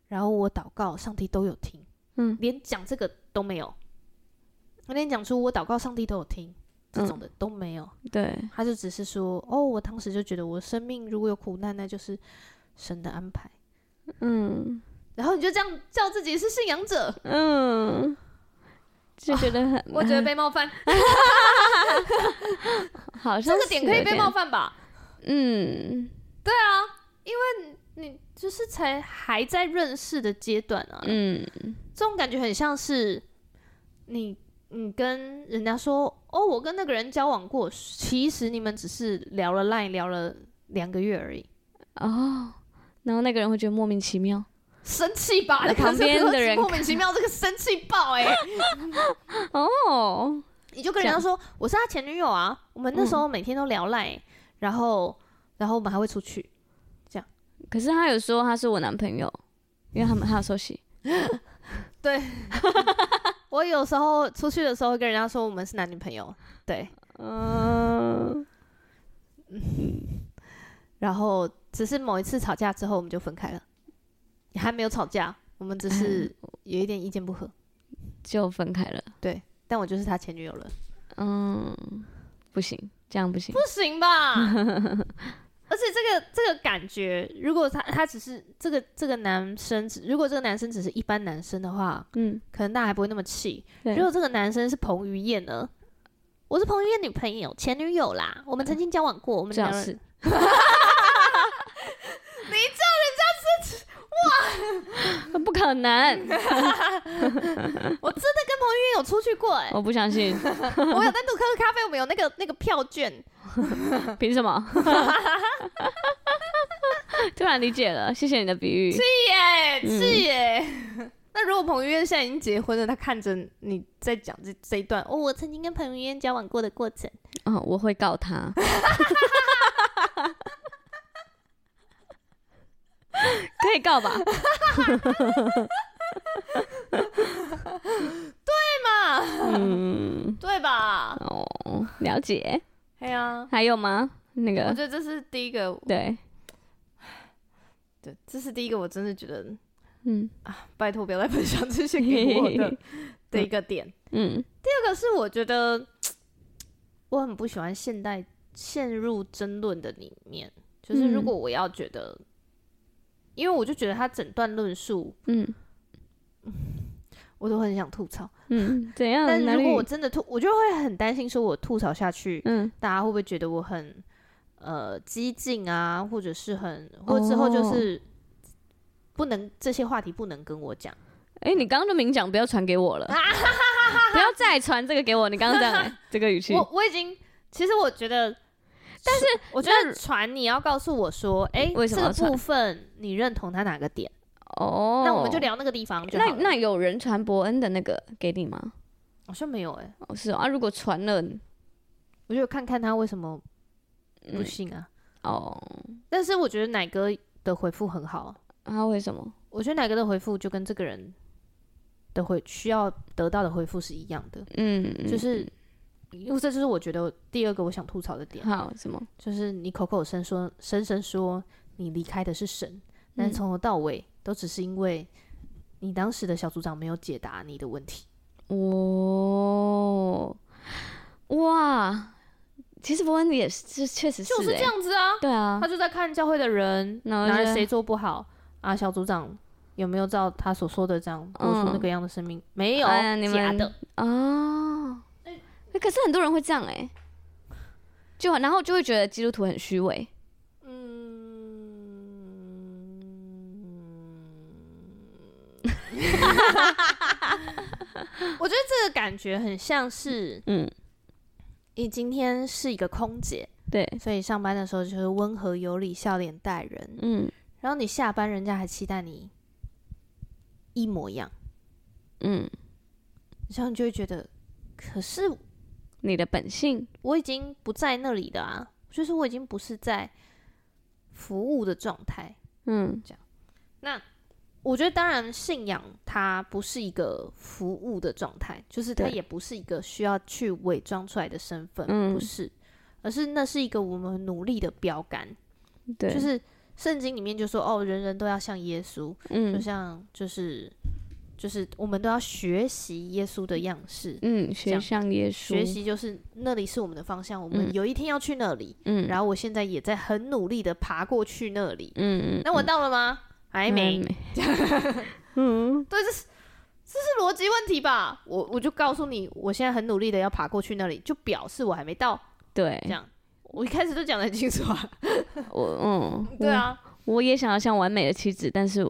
然后我祷告，上帝都有听，嗯，连讲这个都没有，我连讲出我祷告，上帝都有听。这种的都没有，嗯、对，他就只是说，哦，我当时就觉得我生命如果有苦难，那就是神的安排，嗯，然后你就这样叫自己是信仰者，嗯，就觉得很，啊、我觉得被冒犯，好像这个点可以被冒犯吧？嗯，对啊，因为你就是才还在认识的阶段啊，嗯，这种感觉很像是你。你跟人家说哦，我跟那个人交往过，其实你们只是聊了 line 聊了两个月而已哦，然后那个人会觉得莫名其妙，生气吧？那旁边的人莫名其妙，这个生气爆哎、欸！哦，你就跟人家说我是他前女友啊，我们那时候每天都聊 line，、嗯、然后然后我们还会出去，这样。可是他有说他是我男朋友，因为他们还有收息。对。我有时候出去的时候跟人家说我们是男女朋友，对，嗯，然后只是某一次吵架之后我们就分开了，还没有吵架，我们只是有一点意见不合。就分开了，对，但我就是他前女友了，嗯，不行，这样不行，不行吧？而且这个这个感觉，如果他他只是这个这个男生，如果这个男生只是一般男生的话，嗯，可能大家还不会那么气。如果这个男生是彭于晏呢？我是彭于晏女朋友、前女友啦，我们曾经交往过，我们两人。你叫人家是哇？不可能！我真的跟彭于晏有出去过哎、欸！我不相信。我有单独喝咖啡，我们有那个那个票券。凭什么？突然理解了，谢谢你的比喻。是耶，是耶。嗯、那如果彭于晏现在已经结婚了，他看着你在讲这这一段，哦，我曾经跟彭于晏交往过的过程，哦，我会告他。可以告吧？对嘛？嗯，对吧？哦，了解。对啊，还有吗？那个，我觉得这是第一个。对，对，这是第一个，我真的觉得，嗯啊，拜托不要再分享这些给我的 的一个点。嗯，第二个是我觉得我很不喜欢现代陷入争论的里面，就是如果我要觉得，因为我就觉得他整段论述，嗯。我都很想吐槽，嗯，怎样？但如果我真的吐，我就会很担心，说我吐槽下去，嗯，大家会不会觉得我很呃激进啊，或者是很，或者之后就是不能这些话题不能跟我讲。哎、欸，你刚刚就明讲，不要传给我了，不要再传这个给我。你刚刚这样 这个语气，我我已经，其实我觉得，但是我觉得传你要告诉我说，哎、这个部分你认同他哪个点？哦，oh, 那我们就聊那个地方就。那那有人传伯恩的那个给你吗？好像没有哎、欸。哦，是哦啊。如果传了，我就看看他为什么不信啊。哦、嗯，但是我觉得奶哥的回复很好。他为什么？我觉得奶哥的回复就跟这个人的回需要得到的回复是一样的。嗯，就是因为这就是我觉得第二个我想吐槽的点。好，什么？就是你口口声说声声说你离开的是神，但是从头到尾。都只是因为你当时的小组长没有解答你的问题。哦，哇，其实伯恩也是，确实是、欸，就是这样子啊。对啊，他就在看教会的人哪里谁做不好啊，小组长有没有照他所说的这样活出那个样的生命？嗯、没有，哎、你们假的哦。可是很多人会这样哎、欸。就然后就会觉得基督徒很虚伪。我觉得这个感觉很像是，嗯，你今天是一个空姐，对，所以上班的时候就是温和有礼、笑脸待人，嗯，然后你下班，人家还期待你一模一样，嗯，然后你就会觉得，可是你的本性，我已经不在那里的啊，就是我已经不是在服务的状态，嗯，这样，那。我觉得，当然，信仰它不是一个服务的状态，就是它也不是一个需要去伪装出来的身份，不是，而是那是一个我们努力的标杆。对，就是圣经里面就说，哦，人人都要像耶稣，嗯，就像就是就是我们都要学习耶稣的样式，嗯，学像耶稣，学习就是那里是我们的方向，我们有一天要去那里，嗯，然后我现在也在很努力的爬过去那里，嗯嗯，那我到了吗？还没，嗯，对，这是这是逻辑问题吧？我我就告诉你，我现在很努力的要爬过去那里，就表示我还没到。对，这样，我一开始就讲的很清楚啊。我嗯，对啊，我也想要像完美的妻子，但是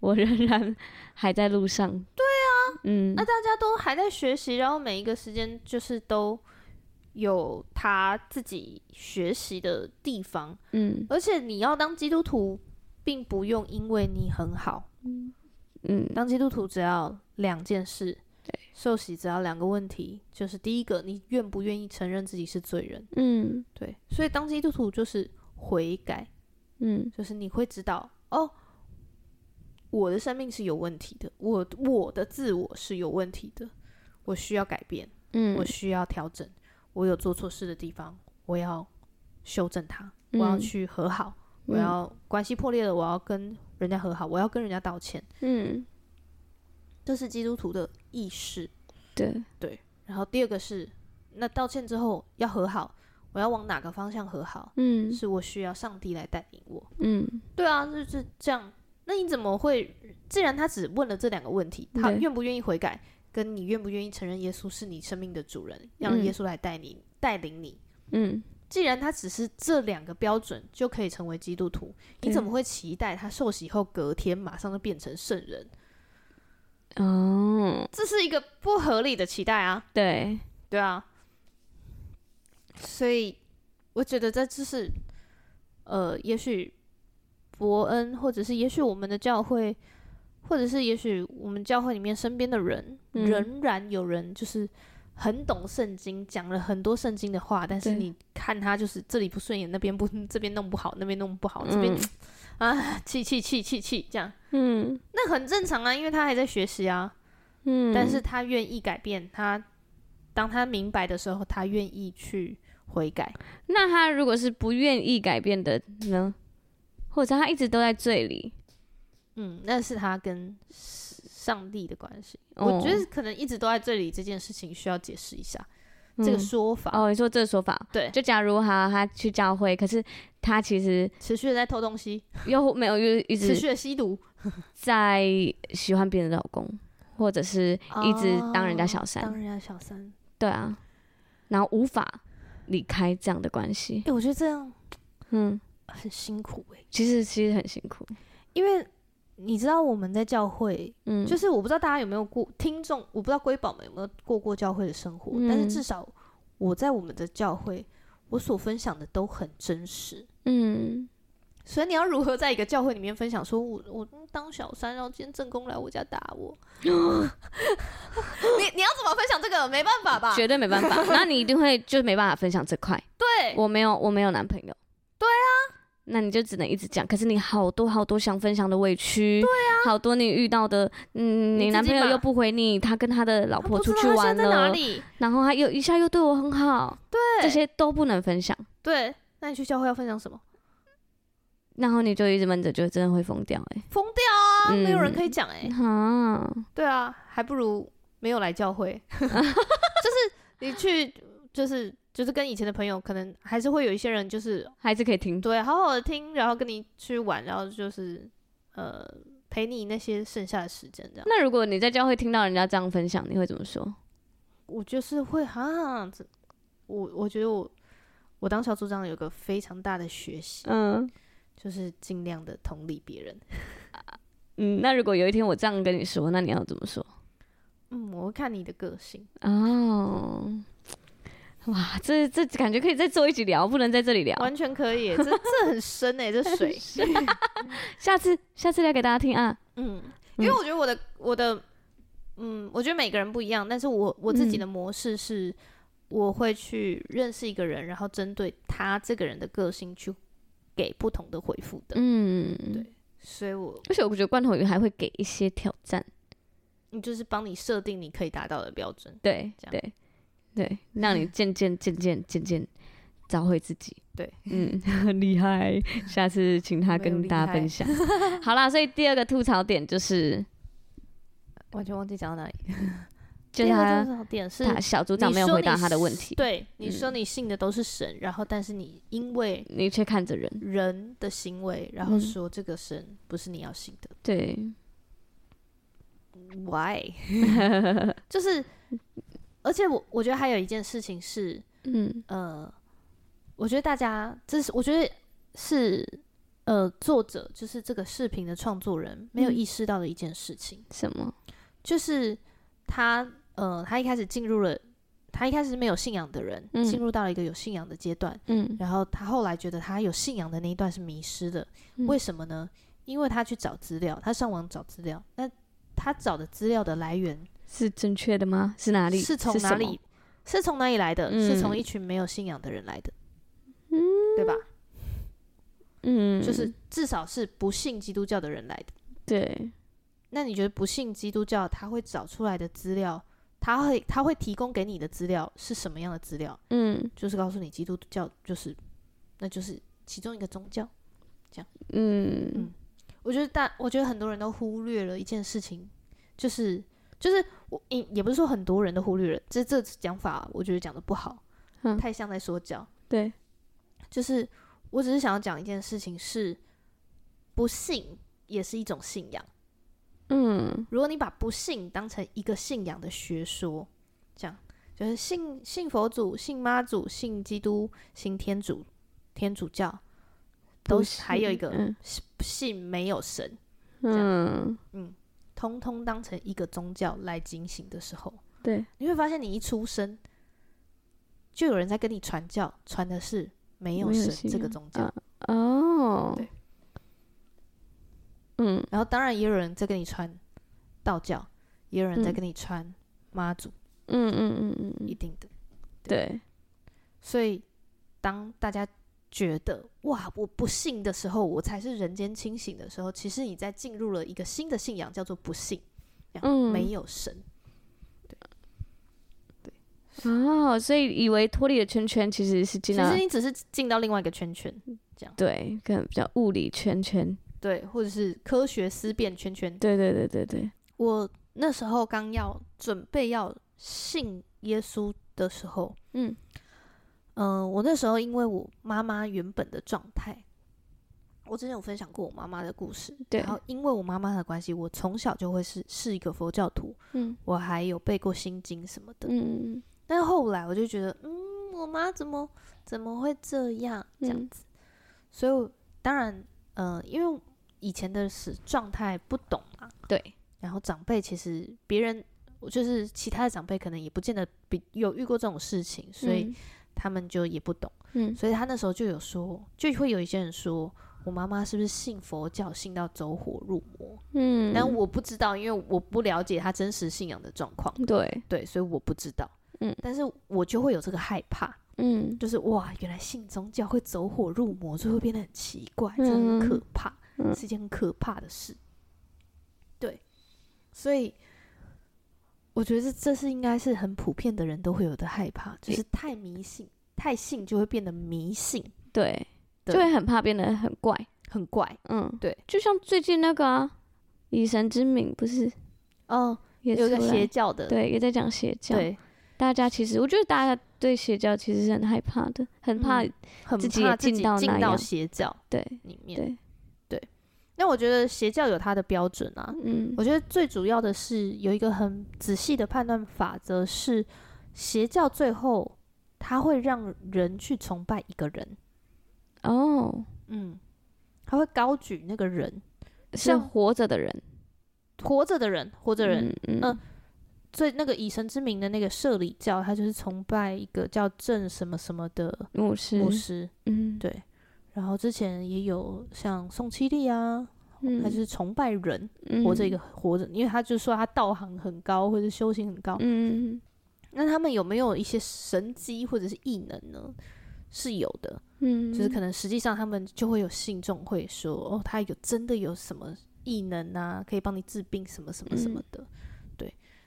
我仍然还在路上。对啊，嗯，那大家都还在学习，然后每一个时间就是都有他自己学习的地方。嗯，而且你要当基督徒。并不用因为你很好，嗯，当基督徒只要两件事，对，受洗只要两个问题，就是第一个，你愿不愿意承认自己是罪人，嗯，对，所以当基督徒就是悔改，嗯，就是你会知道，哦，我的生命是有问题的，我我的自我是有问题的，我需要改变，嗯，我需要调整，我有做错事的地方，我要修正它，我要去和好。我要关系破裂了，我要跟人家和好，我要跟人家道歉。嗯，这是基督徒的意识。对对。然后第二个是，那道歉之后要和好，我要往哪个方向和好？嗯，是我需要上帝来带领我。嗯，对啊，就是这样。那你怎么会？既然他只问了这两个问题，他愿不愿意悔改，跟你愿不愿意承认耶稣是你生命的主人，让耶稣来带你带领你？嗯。既然他只是这两个标准就可以成为基督徒，你怎么会期待他受洗后隔天马上就变成圣人？哦，这是一个不合理的期待啊！对，对啊。所以我觉得这就是，呃，也许伯恩，或者是也许我们的教会，或者是也许我们教会里面身边的人，嗯、仍然有人就是。很懂圣经，讲了很多圣经的话，但是你看他就是这里不顺眼，那边不这边弄不好，那边弄不好，这边、嗯、啊气气气气气这样，嗯，那很正常啊，因为他还在学习啊，嗯，但是他愿意改变，他当他明白的时候，他愿意去悔改。那他如果是不愿意改变的呢？或者他一直都在罪里？嗯，那是他跟。上帝的关系，哦，我觉得可能一直都在这里。这件事情需要解释一下，嗯，这个说法。哦，你说这个说法，对。就假如他他去教会，可是他其实持续的在偷东西，又没有又一直持续的吸毒，在喜欢别人的老公，或者是一直当人家小三，哦，当人家小三。对啊，然后无法离开这样的关系。哎，欸，我觉得这样，嗯，很辛苦哎，欸。其实其实很辛苦，因为。你知道我们在教会，嗯，就是我不知道大家有没有过听众，我不知道瑰宝们有没有过过教会的生活，嗯，但是至少我在我们的教会，我所分享的都很真实，嗯，所以你要如何在一个教会里面分享，说我我当小三，然后今天正宫来我家打我，你你要怎么分享这个？没办法吧？绝对没办法，那你一定会就没办法分享这块。对，我没有我没有男朋友。对啊。那你就只能一直讲，可是你好多好多想分享的委屈，对啊，好多你遇到的，嗯，你男朋友又不回你，他跟他的老婆出去玩了，然后他又一下又对我很好，对，这些都不能分享，对，那你去教会要分享什么？然后你就一直闷着，就真的会疯掉，哎，疯掉啊，没有人可以讲，哎，啊，对啊，还不如没有来教会，就是你去，就是。就是跟以前的朋友，可能还是会有一些人，就是还是可以听，对，好好的听，然后跟你去玩，然后就是呃陪你那些剩下的时间这样。那如果你在教会听到人家这样分享，你会怎么说？我就是会哈，这我我觉得我我当小组长有个非常大的学习，嗯，就是尽量的同理别人。嗯，那如果有一天我这样跟你说，那你要怎么说？嗯，我会看你的个性。哦，哇，这这感觉可以再做一集聊，不能在这里聊。完全可以，这这很深哎，这 水。下次下次聊给大家听啊。嗯，因为我觉得我的我的，嗯，我觉得每个人不一样，但是我我自己的模式是，我会去认识一个人，然后针对他这个人的个性去给不同的回复的。嗯，对。所以我，而且我觉得罐头鱼还会给一些挑战，你就是帮你设定你可以达到的标准，对，这样对，对，让你渐渐渐渐渐渐找回自己，对，嗯，很厉害，下次请他跟大家分享。好啦，所以第二个吐槽点就是完全忘记讲到哪里。就是他，他小组长没有回答他的问题。对，你说你信的都是神，然后但是你因为你却看着人人的行为，然后说这个神不是你要信的。对，Why？就是，而且我我觉得还有一件事情是，嗯呃，我觉得大家这是我觉得是呃作者就是这个视频的创作人没有意识到的一件事情。什么？就是他。呃，他一开始进入了，他一开始是没有信仰的人，进、嗯、入到了一个有信仰的阶段。嗯，然后他后来觉得他有信仰的那一段是迷失的，嗯、为什么呢？因为他去找资料，他上网找资料，那他找的资料的来源是正确的吗？是哪里？是从哪里？是从哪里来的？嗯、是从一群没有信仰的人来的，嗯，对吧？嗯，就是至少是不信基督教的人来的。对，那你觉得不信基督教，他会找出来的资料？他会他会提供给你的资料是什么样的资料？嗯，就是告诉你基督教就是，那就是其中一个宗教，这样。嗯嗯，我觉得大，我觉得很多人都忽略了一件事情，就是就是我也也不是说很多人都忽略了，这这讲法我觉得讲的不好，嗯，太像在说教。对，就是我只是想要讲一件事情是，不信也是一种信仰。嗯，如果你把不信当成一个信仰的学说，这样就是信信佛祖、信妈祖、信基督、信天主、天主教，都是还有一个信没有神，嗯嗯，通通当成一个宗教来警醒的时候，对，你会发现你一出生就有人在跟你传教，传的是没有神这个宗教。哦，对。嗯，然后当然也有人在跟你传道教，也有人在跟你传妈祖，嗯嗯嗯嗯，一定的，对。对，所以当大家觉得哇，我不信的时候，我才是人间清醒的时候，其实你在进入了一个新的信仰，叫做不信，嗯，没有神，对，对，哦，所以以为脱离了圈圈，其实是进到，其实你只是进到另外一个圈圈，这样，对，可能比较物理圈圈。对，或者是科学思辨圈圈。对对对对对。我那时候刚要准备要信耶稣的时候，嗯嗯、呃，我那时候因为我妈妈原本的状态，我之前有分享过我妈妈的故事。对。然后因为我妈妈的关系，我从小就会是是一个佛教徒。嗯。我还有背过心经什么的。嗯。但是后来我就觉得，嗯，我妈怎么怎么会这样这样子？嗯、所以当然，呃，因为。以前的是状态不懂嘛，对。然后长辈其实别人，就是其他的长辈可能也不见得比有遇过这种事情，所以他们就也不懂。嗯。所以他那时候就有说，就会有一些人说我妈妈是不是信佛教，信到走火入魔？嗯。但我不知道，因为我不了解他真实信仰的状况。对对，所以我不知道。嗯。但是我就会有这个害怕。嗯。就是哇，原来信宗教会走火入魔，就会变得很奇怪，真的很可怕。是一件很可怕的事，对，所以我觉得这是应该是很普遍的人都会有的害怕，就是太迷信，太信就会变得迷信，对，就会很怕变得很怪，很怪，嗯，对，就像最近那个啊，以神之名不是，哦，有个邪教的，对，也在讲邪教，对，大家其实我觉得大家对邪教其实是很害怕的，很怕自己也进到进到邪教对里面，对。但我觉得邪教有它的标准啊，嗯，我觉得最主要的是有一个很仔细的判断法则，是邪教最后他会让人去崇拜一个人。哦，嗯，他会高举那个人，是活着的人，活着的人，活着人，嗯嗯。所以那个以神之名的那个社理教，他就是崇拜一个叫郑什么什么的牧师。牧师，嗯，对。然后之前也有像宋七力啊，嗯、他就是崇拜人，嗯、活着一个活着，因为他就说他道行很高，或者修行很高。嗯，那他们有没有一些神机或者是异能呢？是有的。嗯，就是可能实际上他们就会有信众会说，哦，他有真的有什么异能啊，可以帮你治病什么什么什么的。嗯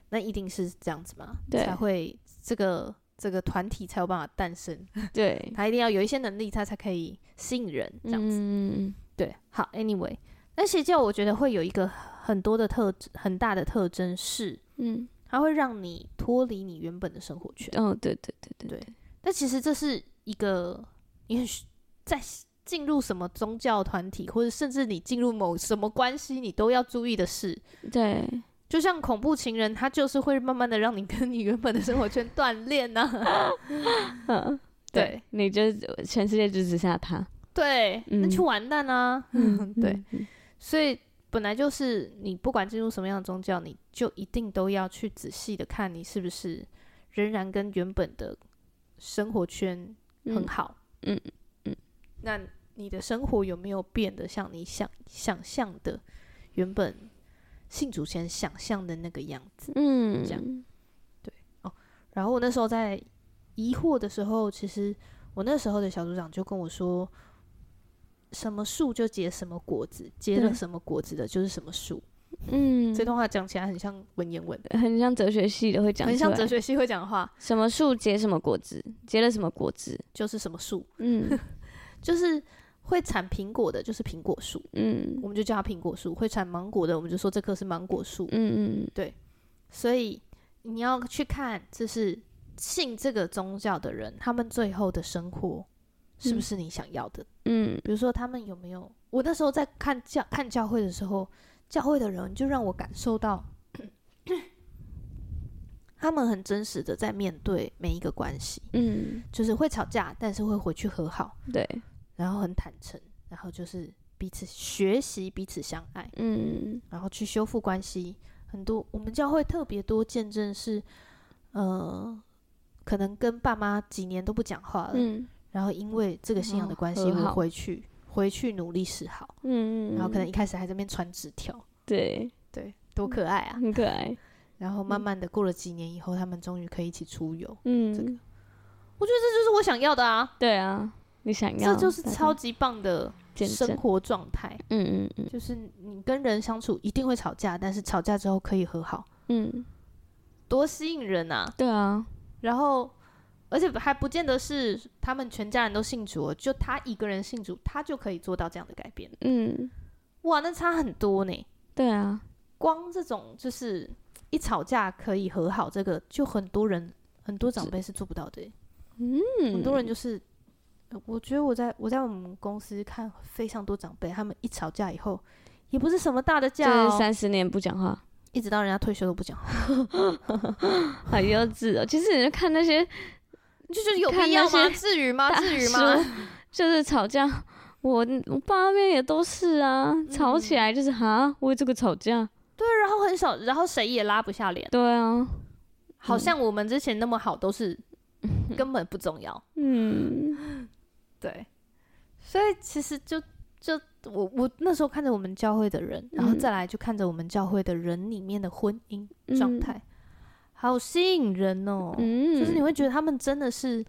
那一定是这样子嘛，才会这个这个团体才有办法诞生。对，他一定要有一些能力，他才可以吸引人这样子。嗯，对。好，Anyway，那邪教我觉得会有一个很多的特质，很大的特征是，嗯，它会让你脱离你原本的生活圈。哦，对对对对对。对，但其实这是一个你很在进入什么宗教团体，或者甚至你进入某什么关系，你都要注意的事。对。就像恐怖情人，他就是会慢慢的让你跟你原本的生活圈断裂呢。嗯，对，你就全世界就只剩下他。对，嗯、那就完蛋啊。嗯、对，所以本来就是你不管进入什么样的宗教，你就一定都要去仔细的看你是不是仍然跟原本的生活圈很好。嗯嗯，嗯，那你的生活有没有变得像你想想象的原本？信主前想象的那个样子，嗯，这样，对哦。然后我那时候在疑惑的时候，其实我那时候的小组长就跟我说：“什么树就结什么果子，结了什么果子的就是什么树。”嗯，这段话讲起来很像文言文的，很像哲学系的会讲，很像哲学系会讲的话。什么树结什么果子，结了什么果子就是什么树。嗯，就是。会产苹果的，就是苹果树，嗯，我们就叫它苹果树。会产芒果的，我们就说这棵是芒果树，嗯嗯，对。所以你要去看，就是信这个宗教的人，他们最后的生活是不是你想要的？嗯，比如说他们有没有？我那时候在看教看教会的时候，教会的人就让我感受到，他们很真实的在面对每一个关系，嗯，就是会吵架，但是会回去和好，对。然后很坦诚，然后就是彼此学习，彼此相爱，嗯，然后去修复关系。很多我们教会特别多见证是，呃，可能跟爸妈几年都不讲话了，嗯，然后因为这个信仰的关系，我回去回去努力示好，嗯，然后可能一开始还在那边传纸条，对对，多可爱啊，很可爱。然后慢慢的过了几年以后，他们终于可以一起出游，嗯，这个我觉得这就是我想要的啊，对啊。你想要，这就是超级棒的生活状态。嗯嗯嗯，就是你跟人相处一定会吵架，但是吵架之后可以和好。嗯，多吸引人啊！对啊，然后而且还不见得是他们全家人都信主，就他一个人信主，他就可以做到这样的改变。嗯，哇，那差很多呢。对啊，光这种就是一吵架可以和好，这个就很多人很多长辈是做不到的。嗯，很多人就是。我觉得我在我在我们公司看非常多长辈，他们一吵架以后，也不是什么大的架，就是三十年不讲话，一直到人家退休都不讲话，好幼稚哦！其实你就看那些，就是有必要吗？至于吗？至于吗？就是吵架，我我爸那边也都是啊，吵起来就是哈，为这个吵架，对，然后很少，然后谁也拉不下脸，对啊，好像我们之前那么好，都是 根本不重要，嗯。对，所以其实就就我我那时候看着我们教会的人，然后再来就看着我们教会的人里面的婚姻状态，嗯、好吸引人哦。嗯，就是你会觉得他们真的是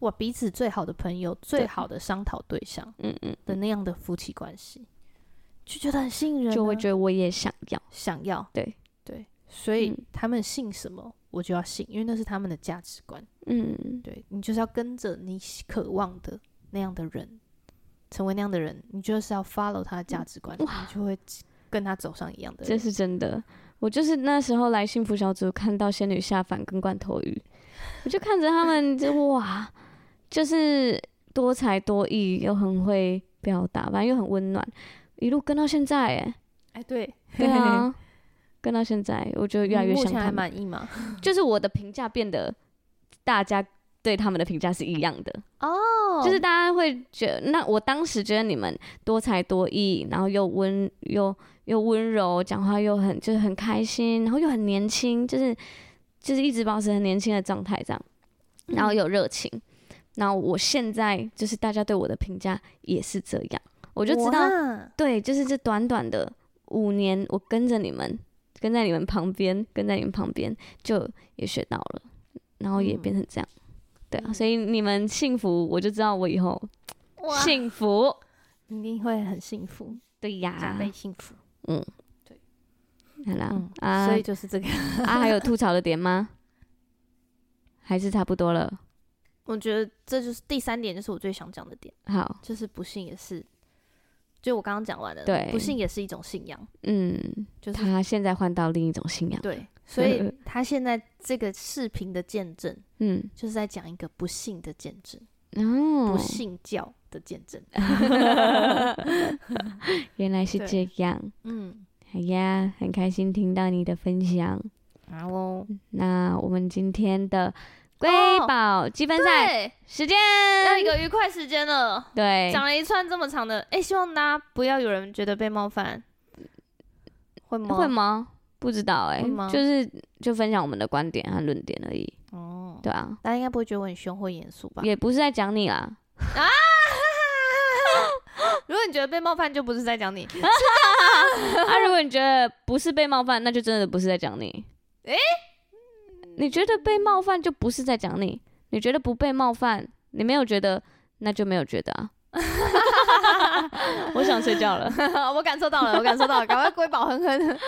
哇彼此最好的朋友，最好的商讨对象，嗯嗯的那样的夫妻关系，就觉得很吸引人，就会觉得我也想要。想要，对。对，所以他们信什么我就要信，因为那是他们的价值观。嗯，对你就是要跟着你渴望的。那样的人，成为那样的人，你就是要 follow 他的价值观，哇你就会跟他走上一样的。这是真的，我就是那时候来幸福小组，看到仙女下凡跟罐头鱼，我就看着他们就，哇，就是多才多艺，又很会表达，反正又很温暖，一路跟到现在，哎，哎，对，对啊，跟到现在，我觉得越来越像他们。满意吗？就是我的评价变得大家对他们的评价是一样的。哦，oh. 就是大家会觉得，那我当时觉得你们多才多艺，然后又温又又温柔，讲话又很就是很开心，然后又很年轻，就是就是一直保持很年轻的状态这样，然后有热情，嗯、然后我现在就是大家对我的评价也是这样，我就知道，对，就是这短短的五年，我跟着你们，跟在你们旁边，跟在你们旁边，就也学到了，然后也变成这样。嗯对啊，所以你们幸福，我就知道我以后幸福，一定会很幸福。对呀，加倍幸福。嗯，对，好啦，嗯、啊，所以就是这个啊，还有吐槽的点吗？还是差不多了？我觉得这就是第三点，就是我最想讲的点。好，就是不幸也是，就我刚刚讲完了，对，不幸也是一种信仰。嗯，就是他现在换到另一种信仰。对。所以他现在这个视频的见证，嗯，就是在讲一个不幸的见证，哦，不信教的见证。原来是这样，嗯，好呀，很开心听到你的分享。好哦，那我们今天的瑰宝积分赛时间要一个愉快时间了。对，讲了一串这么长的，哎，希望大家不要有人觉得被冒犯，会吗？会吗？不知道哎、欸，就是就分享我们的观点和论点而已。哦，对啊，大家应该不会觉得我很凶或严肃吧？也不是在讲你啦。啊！如果你觉得被冒犯，就不是在讲你。啊，如果你觉得不是被冒犯，那就真的不是在讲你。诶、欸，你觉得被冒犯就不是在讲你？你觉得不被冒犯，你没有觉得，那就没有觉得啊。我想睡觉了，我感受到了，我感受到了，赶快瑰宝哼哼。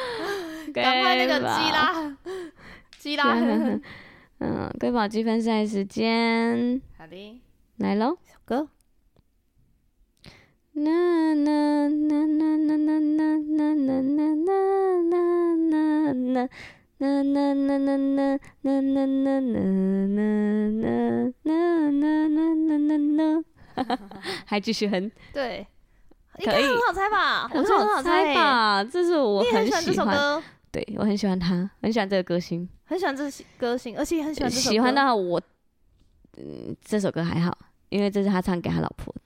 赶快那个鸡啦，鸡啦，嗯，瑰宝积分赛时间，好的，来喽，小歌。还继续哼，对，可以，很好猜吧？很好猜吧？这是我很喜欢。对，我很喜欢他，很喜欢这个歌星，很喜欢这歌星，而且很喜欢这首歌。喜欢到我，嗯，这首歌还好，因为这是他唱给他老婆的。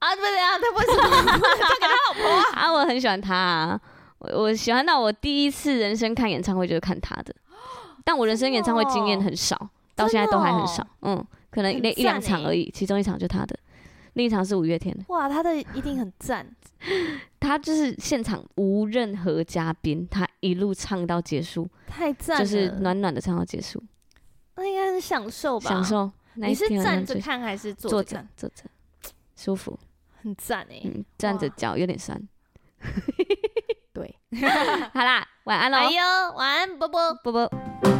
啊，对呀，他为什么唱给他老婆啊？啊，我很喜欢他啊，我我喜欢到我第一次人生看演唱会就是看他的，但我人生演唱会经验很少，哦、到现在都还很少，哦、嗯，可能那一两场而已，其中一场就他的。另一场是五月天的，哇，他的一定很赞。他就是现场无任何嘉宾，他一路唱到结束，太赞了，就是暖暖的唱到结束。那应该是享受吧？享受。你是站着看还是坐着？坐着，舒服，很赞哎。嗯，站着脚有点酸。对，好啦，晚安喽。哎呦，晚安，波波，波波。